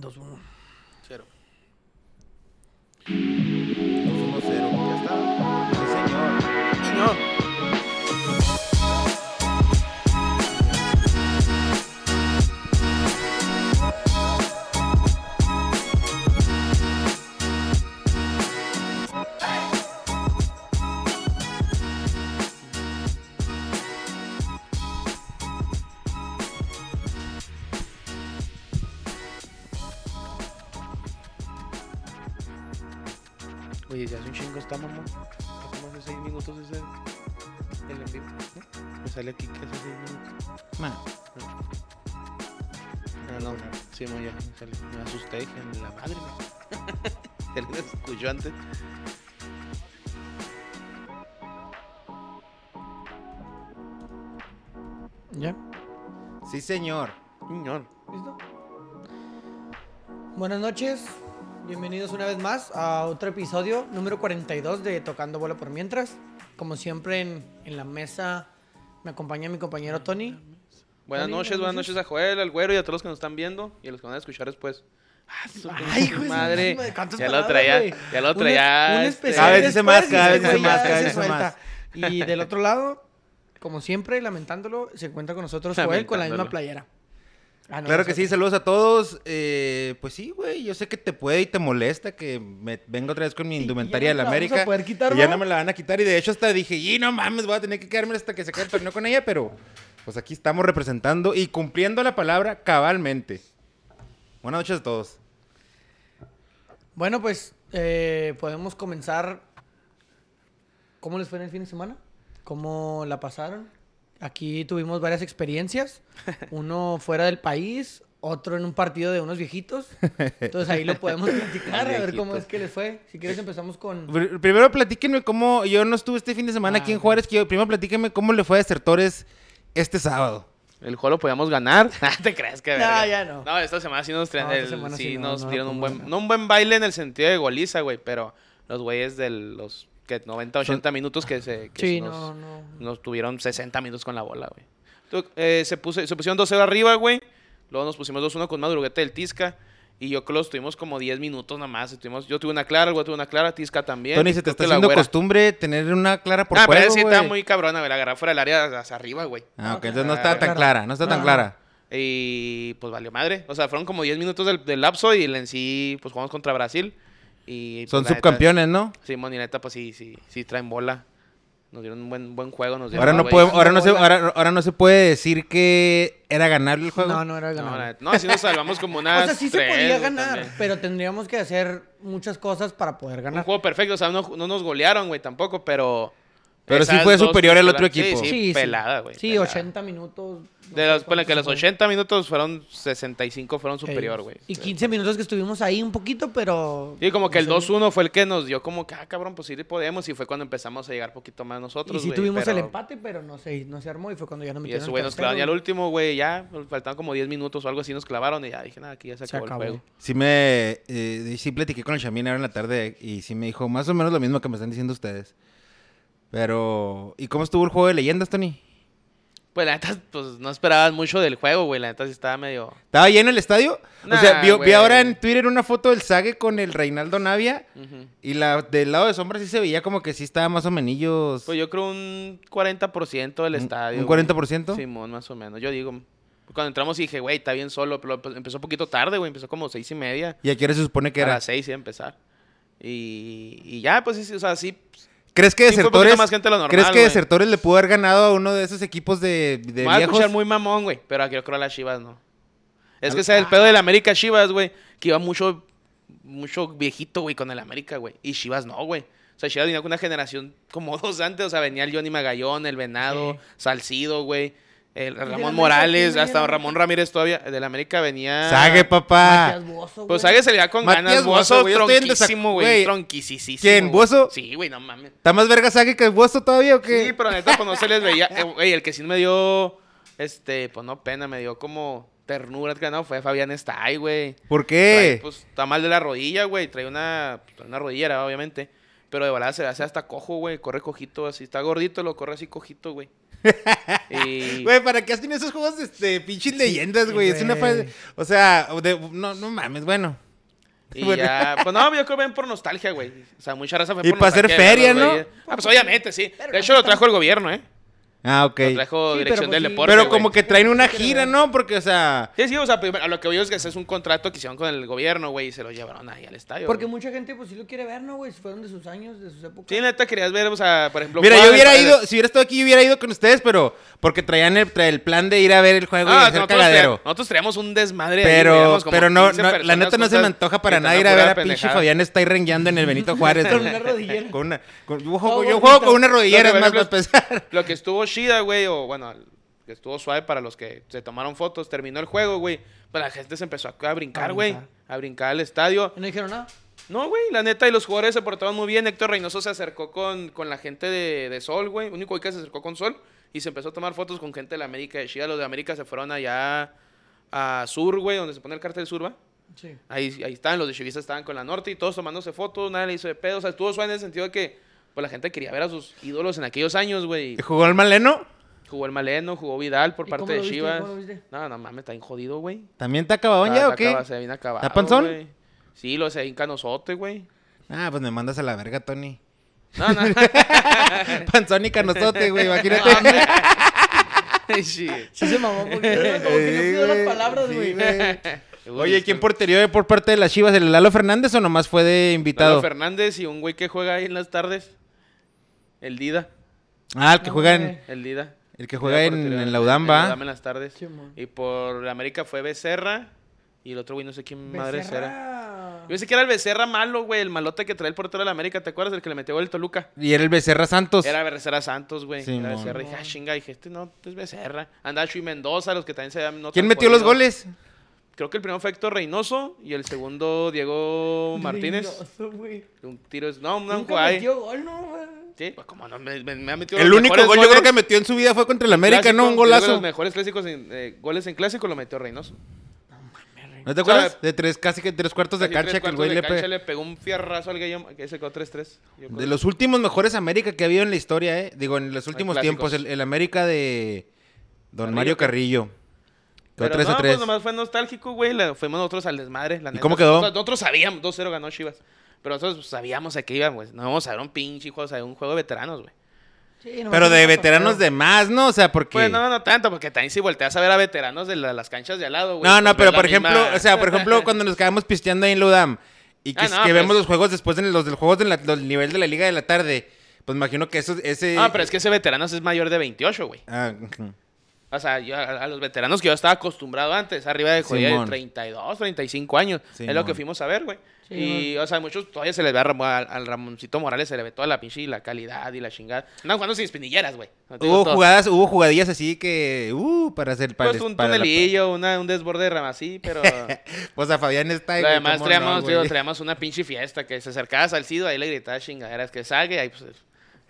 2-1. Cero. 2-1-0. Ya está. Sí, señor. Señor. Mamá. Hace más de 6 minutos ese. El en vivo. ¿no? Me sale aquí que hace 6 minutos. Ah, no, sí, mo, ya me sale. Me asusté, dije, la madre. me escuchó antes. ¿Ya? Sí, señor. Señor. ¿Listo? Buenas noches. Bienvenidos una vez más a otro episodio, número 42 de Tocando Bola por Mientras. Como siempre en, en la mesa me acompaña mi compañero Tony. Buenas Tony, noches, buenas noches a Joel, al güero y a todos los que nos están viendo y a los que van a escuchar después. Ah, su Ay, madre. madre, ¿cuántas Ya lo traía, ya lo Un- traía. un este, especial Cada vez dice más, cada se vez dice más, cada se vez dice suelta. Y del otro lado, como siempre, lamentándolo, se encuentra con nosotros Joel con la misma playera. Ah, no, Claro que sí, saludos a todos. Eh, pues sí, güey, yo sé que te puede y te molesta que me venga otra vez con mi Sí, indumentaria ya de la la vamos América. a poder quitar, y ya no me la van a quitar y de hecho hasta dije, y no mames, voy a tener que quedarme hasta que se acabe el torneo con ella, pero pues aquí estamos representando y cumpliendo la palabra cabalmente. Buenas noches a todos. Bueno, pues eh, podemos comenzar. ¿Cómo les fue en el fin de semana? ¿Cómo la pasaron? Aquí tuvimos varias experiencias. Uno fuera del país, otro en un partido de unos viejitos. Entonces ahí lo podemos platicar, a ver cómo es que les fue. Si quieres empezamos con... Pr- Primero platíquenme cómo, yo no estuve este fin de semana Ah, aquí en. Juárez, que yo- primero platíquenme cómo le fue a Desertores este sábado. El juego lo podíamos ganar. Ah, ¿Te crees que No, verga? ya no. No, esta semana sí nos, traen No, esta el- semana sí sí no, nos dieron un buen, no un buen baile en el sentido de goliza, güey, pero los güeyes de los que 90, 80 minutos que se que Sí, nos, no, no. nos tuvieron 60 minutos con la bola, güey. Entonces, eh, se, puso, se pusieron 2-0 arriba, güey. Luego nos pusimos 2-1 con Madruguete del Tisca. Y yo creo que los tuvimos como 10 minutos nada más. Estuvimos, yo tuve una clara, el güey tuvo una clara, Tisca también. Tony, se te está haciendo costumbre tener una clara por Ah, pero sí está muy cabrona, güey. La agarré fuera del área hacia arriba, güey. Ah, ok, Ok. entonces no está tan Clara. no está tan clara. Y pues valió madre. O sea, fueron como 10 minutos del, del lapso y en sí, pues jugamos contra Brasil. Y, pues, Son neta- subcampeones, ¿no? Sí, y neta, pues sí, sí, sí traen bola. Nos dieron un buen, buen juego. Nos dieron Ahora no, podemos, ahora, no se, ahora, ahora no se puede decir que era ganable el juego. No, no era No, neta- no, así nos salvamos como unas o sea, sí se podía ganar, también. pero tendríamos que hacer muchas cosas para poder Un ganar. juego perfecto, o sea, no, no nos golearon, güey, tampoco, pero... Pero sí fue superior al otro equipo. Sí, sí, pelada, güey. Sí, pelada. 80 minutos. no De los, ponle que los cuántos fue. 80 minutos fueron 65, fueron superior, güey. Y 15 minutos que estuvimos ahí un poquito, pero... Sí, como que el no sé. 2-1 fue el que nos dio como que, ah, cabrón, pues sí podemos. Y fue cuando empezamos a llegar poquito más nosotros, Y sí tuvimos el empate, pero no se, no se armó y fue cuando ya nos Y metieron eso, el güey, nos clavaron ya al último, güey, ya. Faltaban como 10 minutos o algo así, nos clavaron y ya dije, nada, aquí ya se Se acabó, acabó. el juego. Sí me... eh, sí platiqué con el Chamín ahora en la tarde y sí me dijo más o menos lo mismo que me están diciendo ustedes. Pero... ¿Y cómo estuvo el juego de leyendas, Tony? Pues la neta, pues no esperaban mucho del juego, güey. La neta sí estaba medio. ¿Estaba lleno el estadio? o sea, vi, vi güey. ahora en Twitter una foto del Sague con el Reinaldo Navia y la del lado de sombra sí se veía como que sí estaba más o menos... Pues yo creo un 40% del ¿Un- estadio. un güey. 40%? Simón, más o menos. Yo digo. Cuando entramos dije, güey, está bien solo. Pero pues, empezó un poquito tarde, güey. Empezó como seis y media. ¿Y a qué hora se supone que A era? las seis iba a empezar. Y, y ya, pues sí, sí, o sea, sí. ¿Crees que Sí, Desertores... más gente de lo normal, ¿Crees que. Desertores le pudo haber ganado a uno de esos equipos de, de Me a viejos? escuchar muy mamón, güey. Pero yo creo a las Chivas no. Es que ese es el pedo del América Chivas, güey. Que iba mucho, mucho viejito, güey, con el América, güey. Y Chivas no, güey. O sea, Chivas venía con una generación como dos antes. O sea, venía el Johnny Magallón, el Venado, Sí. Salcido, güey. El Ramón Morales, hasta? Ramón Ramírez todavía. Del América venía. Sague, papá. Matías Bozo, Pues. Sague se le da con Matías ganas. Bozo, Bozo, güey, tronquísimo, güey. Tronquisísimo. ¿Quién. Bozo? Sí, güey, no mames. ¿Está más verga Sague que el Buoso todavía o qué? Sí, pero neta, pues no se les veía. Eh, Güey, el que sí me dio, este, pues no pena, me dio como ternura, que no, fue Fabián Stay, güey. ¿Por Trae, qué? Pues está mal de la rodilla, güey. Trae una, pues, una rodillera, obviamente. Pero de volada se hace hasta cojo, güey. Corre cojito así. Está gordito, lo corre así cojito, güey. y... Güey, ¿para qué hacen esos juegos, este, pinches leyendas, güey? Es una. O sea, de- no, no mames, bueno. Y Bueno. ya, pues no, yo creo que ven por nostalgia, güey. O sea, mucha raza fue Y por para hacer de feria, ¿no? Ah, pues obviamente, sí. De hecho, lo trajo el gobierno, ¿eh? Ah, ok. Lo trajo Sí, Dirección pero del pues sí. Deporte, Pero como que traen una gira. ¿no? Porque, o sea... Sí, sí, o sea, primero, a lo que voy es que ese es un contrato que hicieron con el gobierno, güey, y se lo llevaron ahí al estadio. Porque mucha gente, pues sí lo quiere ver, ¿no, güey? Fueron de sus años, de sus épocas. Sí, neta, querías ver, o sea, por ejemplo... Mira, yo hubiera el- ido, si hubiera estado aquí, yo hubiera ido con ustedes, pero porque traían el, tra- el plan de ir a ver el juego y Ah, hacer traíamos, nosotros traíamos un desmadre. ahí, Pero, como pero no, 15 no, la neta no se me antoja para nada ir a ver a pinche. Fabián está ahí rengueando en el Benito Juárez. Con una rodillera. Con una, con- yo juego, yo bonito. juego con una rodillera, es más para empezar. Lo que estuvo chida, güey, o bueno, que estuvo suave para los que se tomaron fotos, terminó el juego, güey. Pues la gente se empezó a, brincar, güey. A brincar al estadio. ¿Y no dijeron nada? No, güey, la neta, y los jugadores se portaron muy bien. Héctor Reynoso se acercó con, con la gente de, de Sol, güey. Único güey que se acercó con Sol. Y se empezó a tomar fotos con gente de la América de Chivas. Los de América se fueron allá a Sur, güey, donde se pone el cartel Sur, ¿va? Sí. Ahí, ahí estaban, los de Chivas estaban con la Norte y todos tomándose fotos, nadie le hizo de pedo. O sea, estuvo suave en el sentido de que pues, la gente quería ver a sus ídolos en aquellos años, güey. ¿Jugó el Maleno? Jugó el Maleno, jugó Vidal por ¿Y parte de? Chivas. No, no mames, está bien jodido, güey. ¿También está acabado ya o está qué? Se viene acabado. ¿Está panzón? güey. Sí, lo hace bien canosote, güey. Ah, pues me mandas a la verga, Tony. No, no. Panzón y canosote, güey, imagínate. sí. Sí se mamó porque como que no cuidó las palabras, güey. Oye, ¿quién portería por parte de las Chivas? ¿El Lalo Fernández o nomás fue de Lalo invitado? Fernández y un güey que juega ahí en las tardes. El Dida. Ah, el que No, juega en, güey. El Dida. el que juega en, en la ¿va? En las tardes. Y por América fue Becerra. Y el otro güey no sé quién madre era. Becerra. Yo pensé que era el Becerra malo, güey. El malote que trae el portero de la América. ¿Te acuerdas? El que le metió gol el Toluca. Y era el Becerra Santos. Era Becerra Santos, güey. Sí, era. Becerra. Y dije, ah, chinga. Dije, este no es Becerra. Andaba Chuy Mendoza, los que también se llaman. ¿Quién metió los goles? Creo que el primero fue Héctor Reynoso y el segundo Diego Martínez. Reynoso, güey. Un tiro es. No, no, metió gol, ¿no, güey? Sí, pues como no, me, me- me ha metido El único gol yo creo goles que metió en su vida fue contra el América, clásico, ¿no? Un yo creo que golazo. Los mejores clásicos en, eh, goles en clásico lo metió Reynoso. ¿No te O sea, acuerdas? De tres, casi que tres cuartos de cancha que el güey de le pe- le pegó un fierrazo al gallo que se quedó 3-3. yo creo. De los últimos mejores América que ha habido en la historia, ¿eh? Digo, en los últimos clásicos. tiempos. El, el América de Don Carrillo, Mario. Carrillo. Quedó Pero 3 no, a 3. pues nomás fue nostálgico, güey. Fuimos nosotros al desmadre. La neta. cómo quedó? Sea, nosotros sabíamos, 2-0 ganó Chivas. Pero nosotros pues, sabíamos a qué íbamos, güey. No vamos a ver un pinche juego, o sea, un juego de veteranos, güey. Sí, nomás Pero de veteranos de más, ¿no? O sea, porque... Pues no, no tanto, porque también si volteas a ver a veteranos de la- las canchas de al lado, güey. No, no, pues, pero por ejemplo, misma- o sea, por ejemplo, cuando nos quedamos pisteando ahí en Ludam y que, Ah, no, que pues- vemos los juegos después de los del juegos del nivel de la liga de la tarde, pues imagino que eso ese Ah, pero es que ese veteranos es mayor de 28, güey. Ah. O sea, yo, a, a los veteranos que yo estaba acostumbrado antes, arriba de joder, de Simón. 32, 35 años. Es Simón. lo que fuimos a ver, güey. Sí, y, o sea, muchos todavía se le ve a al, al Ramoncito Morales, se le ve toda la pinche y la calidad y la chingada. No, jugando sin espinilleras, güey. No hubo todo. jugadas, hubo jugadillas así que uh, para hacer para, Pues un para la- tunelillo, una- un desborde de rama así, pero... Pues a Fabián está ahí, Lo güey, demás cómo traíamos, no, traíamos una pinche fiesta que se acercaba a Salcido, ahí le gritaba chingaderas que sague, ahí pues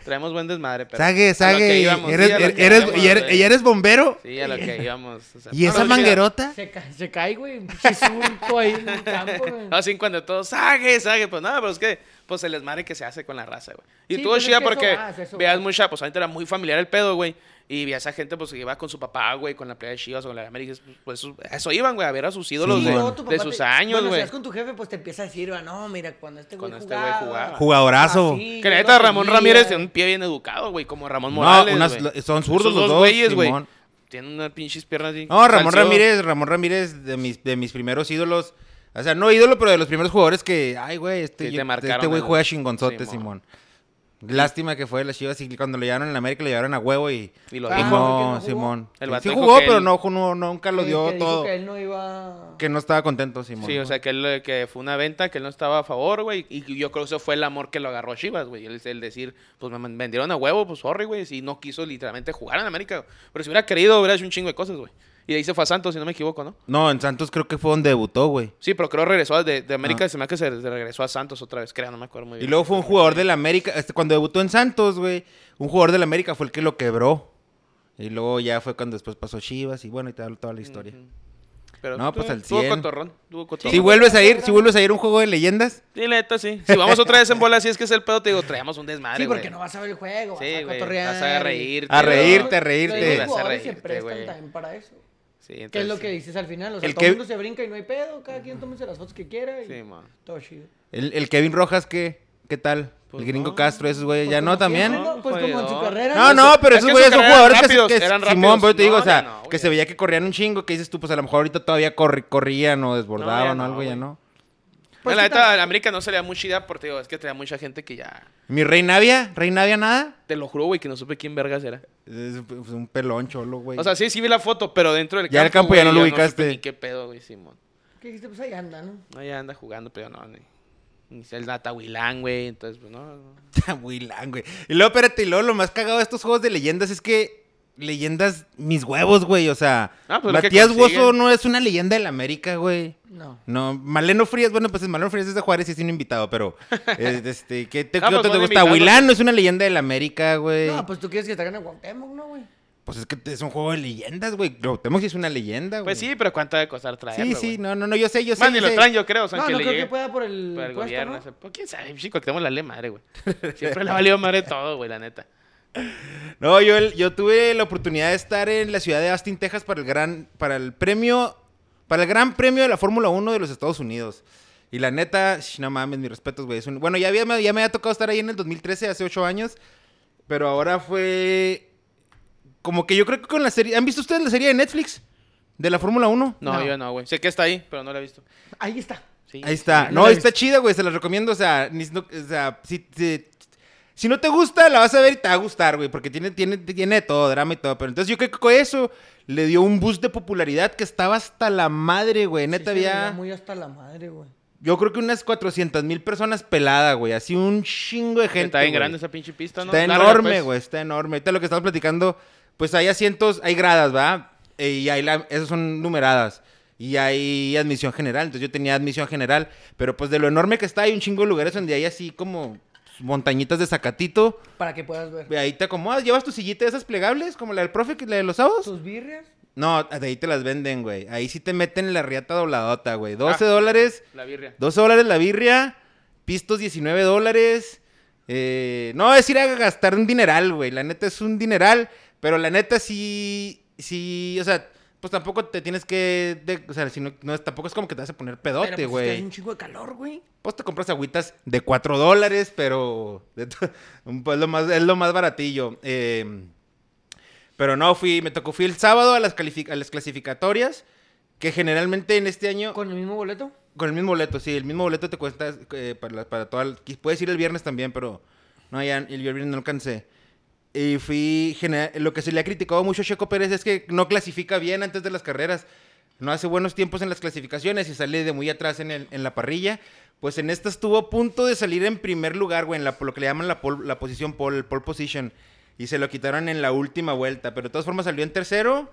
traemos buen desmadre. Pero Sague, sague, íbamos, eres, sí, que eres, íbamos, y eres, güey. y eres bombero. Sí, a lo que íbamos. o sea, ¿Y no, esa no, manguerota? Se, ca- se cae, güey. Un ahí en el campo, güey. No, así cuando todos, sague, sague, pues nada, pero es que, pues el desmadre que se hace con la raza, güey. Y Sí, tuvo pues, es chida que eso porque veas mucha, pues ahorita era muy familiar el pedo, güey. Y vi a esa gente, pues, que iba con su papá, güey, con la playa de Chivas o con la de América. Pues, pues, eso iban, güey, a ver a sus ídolos Sí, de, tu de sus te- años, Bueno, si güey. vas con tu jefe, pues te empieza a decir, "Ah, no, mira, cuando este güey Cuando este güey jugaba. jugaba. Jugadorazo. Que yo neta, Ramón seguía". Ramírez tiene un pie bien educado, güey, como Ramón No, Morales, unas- güey. son zurdos los dos, güeyes, güey. Simón. Tienen unas pinches piernas así. No, Ramón Ramírez, Ramón Ramírez de mis, de mis primeros ídolos. O sea, no ídolo, pero de los primeros jugadores que, ay, güey, este, este güey el- juega chingonzote, Simón. Simón. Lástima que fue de las Chivas y cuando lo llevaron en América lo llevaron a huevo y... Y lo Ah, dijo. ¿que no no? Simón. El Sí, jugó, que pero él- no, no- nunca lo dio que dijo todo. que él no iba... Que no estaba contento, Simón. Sí, o sea, que, él, que fue una venta, que él no estaba a favor, güey. Y yo creo que eso fue el amor que lo agarró a Chivas, güey. El, el decir, pues me vendieron a huevo, pues sorry, güey. Si no quiso literalmente jugar en América. Pero si hubiera querido, hubiera hecho un chingo de cosas, güey. Y de ahí se fue a Santos, si no me equivoco, ¿no? No, en Santos creo que fue donde debutó, güey. Sí, pero creo regresó de, de América, Ah. se me hace que se, regresó a Santos otra vez, creo, no me acuerdo muy Y bien. luego fue un jugador del América, este, cuando debutó en Santos, güey, un jugador del América fue el que lo quebró. Y luego ya fue cuando después pasó Chivas y bueno, y tal, toda la historia. Pero No, pues tuvo- al Tuvo 100. cotorrón. Tuvo cotorrón. Si vuelves a ir, si vuelves a ir un juego de leyendas, Sí, neta, sí. Si vamos otra vez en bola, si es que es el pedo, te digo, traemos un desmadre, Sí, porque no vas a ver el juego, vas Sí, a cotorrear. Vas a y- reírte. A reírte, a reírte. A reírte, prestan güey. también para eso. Sí, ¿Qué es entonces, lo que dices al final? O sea, El todo que- el mundo se brinca y no hay pedo. Cada quien tómese las fotos que quiera y Sí, man. todo chido. el, el Kevin Rojas, ¿qué? ¿Qué tal? Pues el gringo no. Castro, esos güeyes, Pues ya no también. ¿no? Pues como en su carrera. No, no, pero Es esos que güeyes son jugadores que, rápidos, que eran Simón, pero te digo, No, o sea, no, que se veía que corrían un chingo, que dices tú, pues a lo mejor ahorita todavía corri- corrían o desbordaban o no, algo, ya no. Pues, la ¿qué neta, la América no se le da muy chida porque digo, es que traía mucha gente que ya. Mi Rey Navia, Rey Navia nada. Te lo juro, güey, que no supe quién vergas era. Es pues, un pelón cholo, güey. O sea, sí, sí vi la foto, pero dentro del campo. Ya en el campo ya güey, no lo ubicaste. supe ni qué pedo, güey, Simón. ¿Qué dijiste? Pues ahí anda, ¿no? No, ya anda jugando, pero no, ni. Ni el Natahuilán, güey. Entonces, pues no. no. Lang, güey. Y luego, espérate, y luego lo más cagado de estos juegos de leyendas es que leyendas, mis huevos, güey. O sea, Ah, pues Matías. Bozo no es una leyenda del América, güey. No. No, Maleno Frías, bueno, pues Maleno Frías es de Juárez y es un invitado, pero eh, este, ¿qué te, Ah, qué pues otro te gusta? Huilán no es una leyenda del América, güey. No, pues tú quieres que te hagan a Cuauhtémoc, ¿no, güey? Pues es que es un juego de leyendas, güey. Cuauhtémoc sí es una leyenda, güey. Pues sí, pero ¿cuánto debe costar traerlo? Sí, sí, no, no, no, yo sé, yo sé. Más ni yo lo traen, yo creo. O sea, No, que no le creo llegue que pueda por el, por el puesto, gobierno. ¿no? Pues quién sabe, chico, que tenemos la ley madre, güey. Siempre le ha valido madre todo, güey, la neta. No, yo, yo tuve la oportunidad de estar en la ciudad de Austin, Texas para el gran, para el premio, para el gran premio de la Fórmula 1 de los Estados Unidos. Y la neta, sh, no mames, mis respetos, güey. un- Bueno, ya, había, ya me había tocado estar ahí en el 2013, hace ocho años. Pero ahora fue como que yo creo que con la serie... ¿Han visto ustedes la serie de Netflix? De la Fórmula 1. No, No. yo no, güey. Sé que está ahí, pero no la he visto. Ahí está. Sí. Ahí está. no está chida, güey. Se la recomiendo. O sea, ni- no- o sea si, si, si no te gusta, la vas a ver y te va a gustar, güey. Porque tiene, tiene, tiene todo, drama y todo. Pero entonces yo creo que con eso le dio un boost de popularidad que estaba hasta la madre, güey. Sí Neta, se veía había. muy hasta la madre, güey. Yo creo que unas 400 mil personas peladas, güey. Así un chingo de gente. Está bien güey. grande esa pinche pista, ¿no? Está Larga, enorme, pues. güey, está enorme. Ahorita lo que estamos platicando, pues hay asientos, hay gradas, ¿va? Eh, y hay la, esas son numeradas. Y hay admisión general. Entonces yo tenía admisión general. Pero pues de lo enorme que está, hay un chingo de lugares donde hay así como montañitas de zacatito. Para que puedas ver. Y ahí te acomodas, llevas tu sillita de esas plegables, como la del profe, que la de los sábados. Tus birrias. No, de ahí te las venden, güey. Ahí sí te meten la riata dobladota, güey. 12 Ah. dólares. La birria. 12 dólares la birria, pistos 19 dólares. Eh, no es ir a gastar un dineral, güey. La neta es un dineral, pero la neta sí, sí, o sea, pues tampoco te tienes que, de- o sea, si no, no es- tampoco es como que te vas a poner pedote, pues, es que güey. hay un chingo de calor, güey. Pues te compras agüitas de 4 dólares, pero de pues, lo más, es lo más baratillo. Eh, pero no, fui, me tocó, fui el sábado a las, a las clasificatorias, que generalmente en este año... ¿Con el mismo boleto? Con el mismo boleto, sí. El mismo boleto te cuesta eh, para, para toda... Puedes ir el viernes también, pero... No, ya el viernes no alcancé. Y fui... Lo que se le ha criticado mucho a Checo Pérez es que no clasifica bien antes de las carreras. No hace buenos tiempos en las clasificaciones y sale de muy atrás en, el- en la parrilla. Pues en esta estuvo a punto de salir en primer lugar, güey, en la, lo que le llaman la, pole- la posición pole, pole position. Y se lo quitaron en la última vuelta. Pero de todas formas salió en tercero.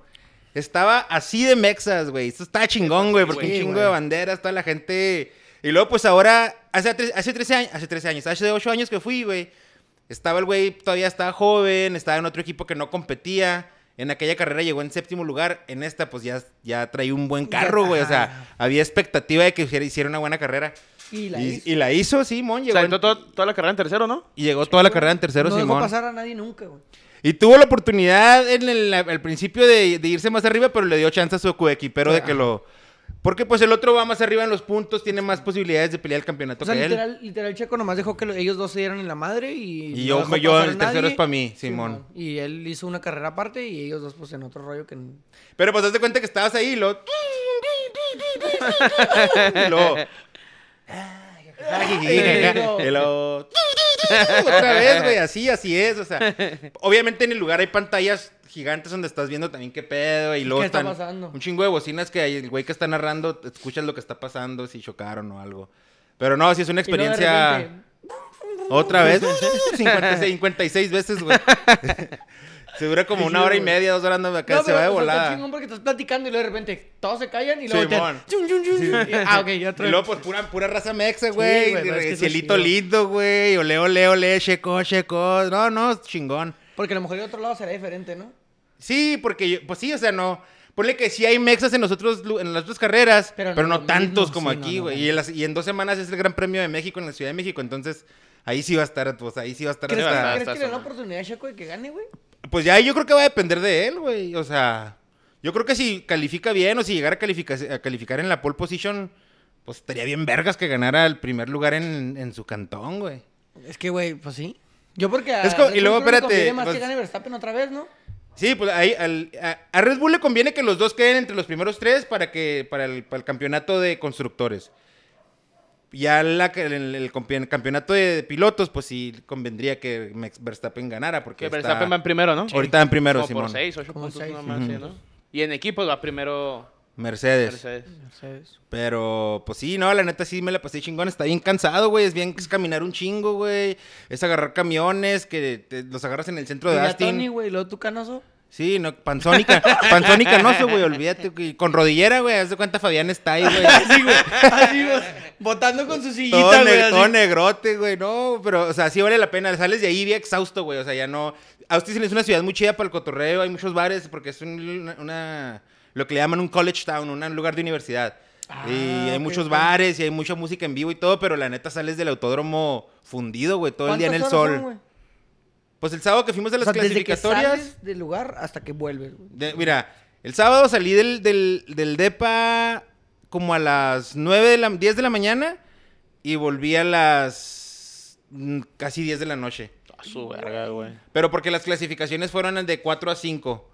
Estaba así de mexas, güey. Esto está chingón, güey, porque un chingo de banderas, toda la gente. Y luego, pues ahora, hace, hace 13 años, hace 13 años, hace 8 años que fui, güey. Estaba el güey, todavía estaba joven, estaba en otro equipo que no competía. En aquella carrera llegó en séptimo lugar. En esta, pues ya, ya traía un buen carro, güey. O sea, había expectativa de que hiciera, una buena carrera. Y la y, hizo. y la hizo, Simón. O Llegó sea, en- entró todo- toda la carrera en tercero, ¿no? y llegó toda la carrera en tercero, no dejó Simón. pasar a nadie nunca, güey. Y tuvo la oportunidad en el, al principio de, de irse más arriba, pero le dio chance a su pero de que lo... Porque pues el otro va más arriba en los puntos, tiene más posibilidades de pelear el campeonato O sea, que él. literal, literal, Checo nomás dejó que lo- ellos dos se dieran en la madre y... Y no yo- el tercero nadie. es pa' mí, Simón. Y él hizo una carrera aparte y ellos dos, pues, en otro rollo que... Pero pues te cuenta que estabas ahí y lo... y luego... Otra vez, güey, así, así es, o sea... Obviamente en el lugar hay pantallas gigantes donde estás viendo también qué pedo y luego ¿Qué está están pasando? un chingo de bocinas que hay- el güey que está narrando escuchas lo que está pasando, si chocaron o algo. Pero no, sí es una experiencia... repente, Otra vez. 56, 56 veces, güey. se dura como una hora y media, dos horas, no, acá No, se va de volada. chingón porque estás platicando y luego de repente todos se callan y luego voltean. Chun, chun, chun. Y- Ah, ok, ya Y otra luego, pues, pura, pura raza mexa, Sí, güey. y es que eso cielito lindo, güey. Ole, ole, ole, checo, checo. No, no, chingón. Porque a lo mejor el otro lado será diferente, ¿no? Sí, porque, yo- pues sí, o sea, no. ponle que sí hay mexas en, los otros lu- en las otras carreras, Pero pero, no tantos mismo, como sí, aquí, güey. no. y, en las- y en dos semanas es el Gran Premio de México en la Ciudad de México, entonces ahí sí va a estar, pues ahí sí va a estar ¿Crees, va a hasta- estar. ¿crees está que le da una sonando. oportunidad a Checo de que gane, güey? Pues ya yo creo que va a depender de él, güey. O sea, yo creo que si califica bien o si llegara a, califica- a calificar en la pole position, pues estaría bien vergas que ganara el primer lugar en, en su cantón, güey. Es que, güey, pues sí. Yo porque a Es como- y Red Bull luego, le espérate, más pues- que gane Verstappen otra vez, ¿no? Sí, pues ahí al- a, a Red Bull le conviene que los dos queden entre los primeros tres para que para el, para el campeonato de constructores. Ya la, el, el campe- campeonato de pilotos, pues sí convendría que Max Verstappen ganara. Porque Que está- Verstappen va en primero, ¿no? ahorita en primero, Como por Simón. 6, 8 Como puntos seis. nomás, sí, ¿no? Y en equipos va primero Mercedes. Mercedes. Mercedes. Pero, pues sí, no, la neta sí me la pasé chingón. Está bien cansado, güey. Es bien es caminar un chingo, güey. Es agarrar camiones que te- los agarras en el centro de ya Austin. Tony, güey, luego tu canoso. Sí, no, panzónica. panzónica no, güey, olvídate. güey. Con rodillera, güey. Haz de cuenta Fabián está ahí, güey. Así, güey. Así, güey. Botando con su todo, sillita, güey. ne- así. todo negrote, güey. No, pero, o sea, sí vale la pena. Sales de ahí bien exhausto, güey. O sea, ya no. Austin es una ciudad muy chida para el cotorreo. Hay muchos bares porque es un- una, una- Lo que le llaman un college town, un lugar de universidad. Ah, y hay muchos bares y hay mucha música en vivo y todo, pero la neta sales del autódromo fundido, güey, todo el día en el ¿Cuántas horas sol. son, güey? Pues el sábado que fuimos O las sea, desde que clasificatorias. sales del lugar hasta que vuelves, de- mira, el sábado salí del, del, del DEPA como a las 9 de la 10 de la mañana y volví a las mm, casi 10 de la noche. A su verga, güey. Pero porque las clasificaciones fueron de 4 a 5.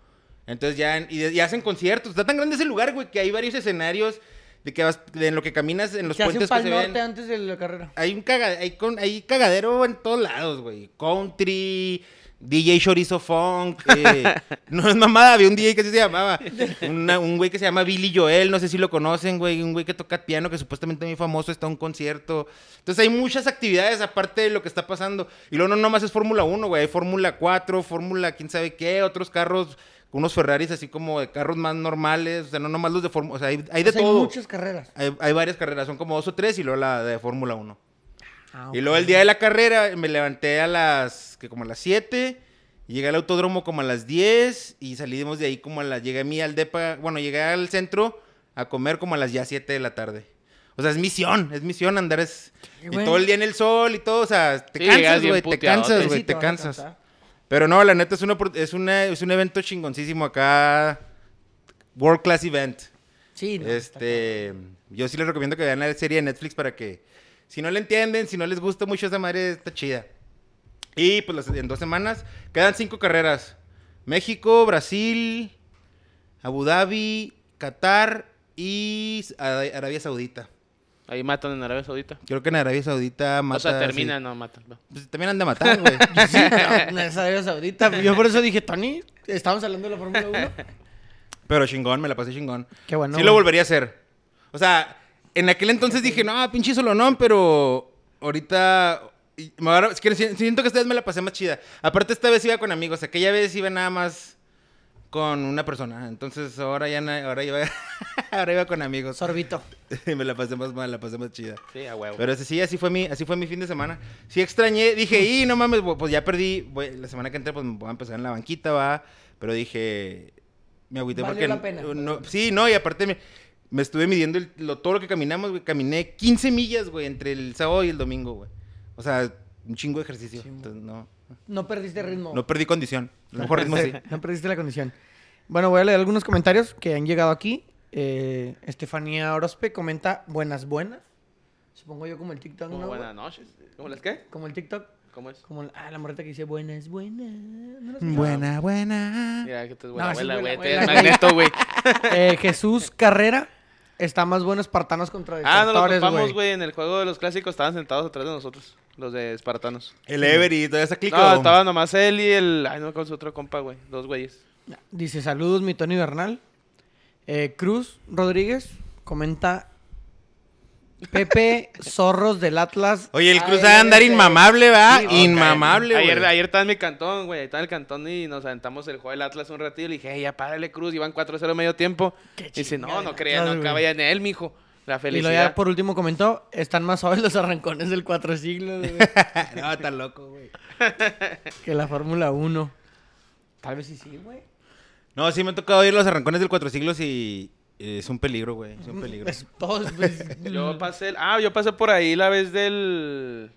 Entonces ya, y, y hacen conciertos. Está tan grande ese lugar, güey, que hay varios escenarios de que vas, de en lo que caminas en los Se hace un puentes que se norte ven. antes de la carrera. Hay un caga, hay, con, hay cagadero en todos lados, güey. Country, DJ Chorizo Funk. eh, no es mamada, había un DJ que así se llamaba. Una- un güey que se llama Billy Joel, no sé si lo conocen, güey. Un güey que toca piano, que supuestamente muy famoso, está en un concierto. Entonces hay muchas actividades aparte de lo que está pasando. Y luego no nomás es Fórmula 1, güey. Hay Fórmula 4, Fórmula quién sabe qué, otros carros, unos Ferraris así como de carros más normales. O sea, no nomás los de Fórmula, o sea, hay, hay de O sea, todo. Hay muchas carreras. Hay, hay varias carreras, son como dos o tres y luego la de Fórmula 1. Ah, Y luego el día de la carrera me levanté a las, que como a las 7, y llegué al autódromo como a las 10 y salimos de ahí como a las, llegué a mí al depa, bueno, llegué al centro a comer como a las ya 7 de la tarde. O sea, es misión, es misión andar es, Sí, y todo el día en el sol y todo, o sea, te Sí, cansas, güey, te cansas, güey, te cansas. Pero no, la neta es, una, es, una, es un evento chingoncísimo acá, World Class Event. Sí, no, Este, yo sí les recomiendo que vean la serie de Netflix para que, si no le entienden, si no les gusta mucho esa madre, está chida. Y pues en dos semanas quedan cinco carreras. México, Brasil, Abu Dhabi, Qatar y Ara- Arabia Saudita. Ahí matan en Arabia Saudita. Creo que en Arabia Saudita mata... o sea, sí. termina, no matan. no. Pues también han de matar, güey. Sí, no, es Arabia Saudita. Yo por eso dije, Tony, estamos hablando de la Fórmula 1. Pero chingón, me la pasé chingón. Qué bueno. sí güey. lo volvería a hacer. O sea, en aquel entonces dije, no, pinche solo no, pero ahorita... y me agarro- es que si- siento que esta vez me la pasé más chida. Aparte, esta vez iba con amigos. Aquella vez iba nada más con una persona. Entonces, ahora ya na- ahora iba, ahora iba con amigos. Sorbito. Y me la pasé más mal, la pasé más chida. Sí, a huevo. Pero ese sí, así fue mi, así fue mi fin de semana. Sí extrañé, dije, y no mames, pues ya perdí. voy- la semana que entra, pues me voy a empezar en la banquita, va. Pero dije, me agüité Valió porque. la pena. no- sí, no, y aparte me, me estuve midiendo el- lo- todo lo que caminamos, güey. Caminé 15 millas, güey, entre el sábado y el domingo, güey. O sea, un chingo de ejercicio. Entonces, no, No perdiste ritmo. no perdí condición. A lo mejor ritmo sí. No perdiste la condición. Bueno, voy a leer algunos comentarios que han llegado aquí. Eh, Estefanía Orozpe comenta buenas, buenas. Supongo yo como el TikTok, Como ¿no? buenas noches. ¿Cómo les qué? Como el TikTok. ¿Cómo es? Como el- ah, la morrita que dice buenas, buenas. ¿No? Buena, buena. Mira, que te es No, buena es abuela, buena güey. Te abuela, es magneto, güey. Eh, Jesús Carrera. Está más bueno Espartanos contra Ah, no lo topamos, güey. En el juego de los clásicos estaban sentados atrás de nosotros. Los de Espartanos. El Every, todavía está clic. No, estaba nomás él y el. Ay, no, con su otro compa, güey. Dos güeyes. Dice saludos, mi Tony Bernal. Eh, Cruz Rodríguez comenta Pepe Zorros del Atlas. Oye, el Cruz va a andar inmamable, ¿va? Sí, inmamable, güey. Ayer, ayer estaba en mi cantón, güey. Estaba en el cantón y nos aventamos el juego del Atlas un ratito. Y le dije, "Ey, ya párale, Cruz. Iban 4-0 medio tiempo. Qué Y dice, no, no creía, no ya en él, mijo. La Y lo felicidad. ya por último comentó, están más suaves los arrancones del cuatro siglos güey, no, está loco, güey. que la Fórmula 1. Tal vez sí sí, güey. No, sí me ha tocado a los arrancones del Cuatro Siglos y es un peligro, güey. Es un peligro. Es todo, pues, Yo pasé, el- ah, yo pasé por ahí la vez del,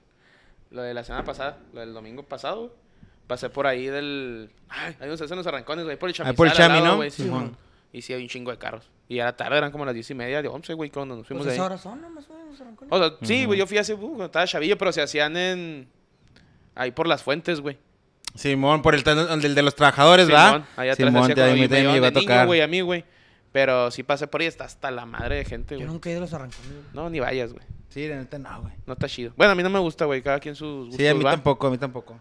lo de la semana pasada, lo del domingo pasado. güey. Pasé por ahí del, ay, ahí nos hacen los arrancones, güey, por el Ah, por el Chami, lado, ¿no? güey, sí. Y sí, había un chingo de carros. Y era tarde, eran como las diez y media, de once, güey, cuando nos fuimos pues de ahí. son, ¿no? Más o menos, arrancones. O sea, sí, güey, yo fui hace, uh, cuando estaba chavillo, pero se hacían en, ahí por las fuentes, güey. Simón, por el, el de los trabajadores, ¿verdad? Simón, ahí atrás Simón, hacía te- como- a mí y me también me llevaban iba a de niño, tocar. güey, a mí, güey. Pero sí pasé por ahí, está hasta la madre de gente, Yo güey. nunca he ido a los arrancones. güey. No, ni vayas, güey. Sí, la neta no, güey. No está chido. Bueno, a mí no me gusta, güey. Cada quien sus gustos, Sí, a mí va. tampoco, a mí tampoco.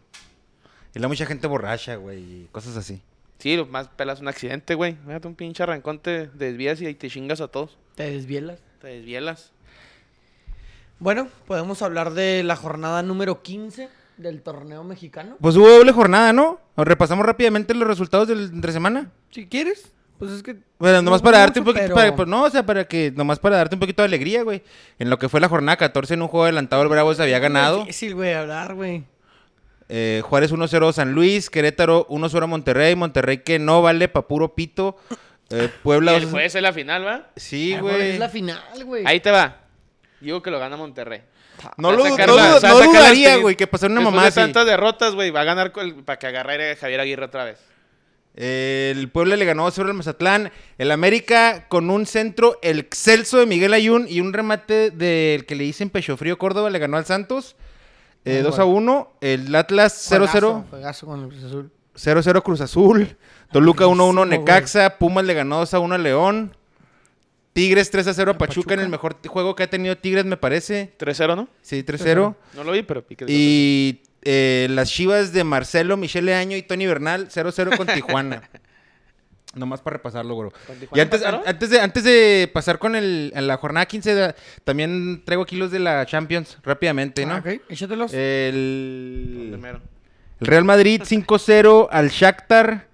Y la mucha gente borracha, güey, y cosas así. Sí, lo más pelas un accidente, güey. Fíjate un pinche arrancón, te desvías y ahí te chingas a todos. Te desvielas. Te desvielas. Bueno, podemos hablar de la jornada número 15 del torneo mexicano. Pues hubo doble jornada, ¿no? ¿O repasamos rápidamente los resultados del entre semana. Si quieres, pues es que... Bueno, nomás para darte un poquito, pero- para- pues, no, o sea, para que, nomás para darte un poquito de alegría, güey. En lo que fue la jornada 14 en un juego adelantado, el Bravos había ganado. Difícil, güey, hablar, güey. Eh, Juárez 1-0 San Luis, Querétaro 1-0 Monterrey, Monterrey que no vale pa' puro pito. Eh, Y Puebla... el juez es la final, ¿va? Sí, Ay, güey. Es la final, güey. Ahí te va. Digo que lo gana Monterrey. No, lo, sacar no la- se no dudaría, güey, que pasara una Después mamá de así. tantas derrotas, güey, va a ganar para que agarre a Javier Aguirre otra vez. El Puebla le ganó sobre el Mazatlán. El América con un centro, el excelso de Miguel Ayun y un remate del que le dicen Pecho Frío Córdoba le ganó al Santos. Eh, Muy 2 a bueno. 1. El Atlas 0-0. Juegazo, juegazo con el Cruz Azul. 0-0 Cruz Azul. Toluca 1-1 Buenísimo, Necaxa. Pumas le ganó 2 a 1 a León. Tigres 3 a 0 a A Pachuca, en Pachuca. el mejor juego que ha tenido Tigres, me parece. 3-0, ¿no? Sí, 3-0. No lo vi, pero pique. Y eh, las chivas de Marcelo, Michele Año y Tony Bernal 0-0 con Tijuana. Nomás para repasarlo, bro. ¿Con Tijuana Y antes, an- antes, de, antes de pasar con el, en la jornada 15, da- también traigo aquí los de la Champions rápidamente, ¿no? Ah, ok, échatelos. El, Primero. el Real Madrid 5-0 al Shakhtar.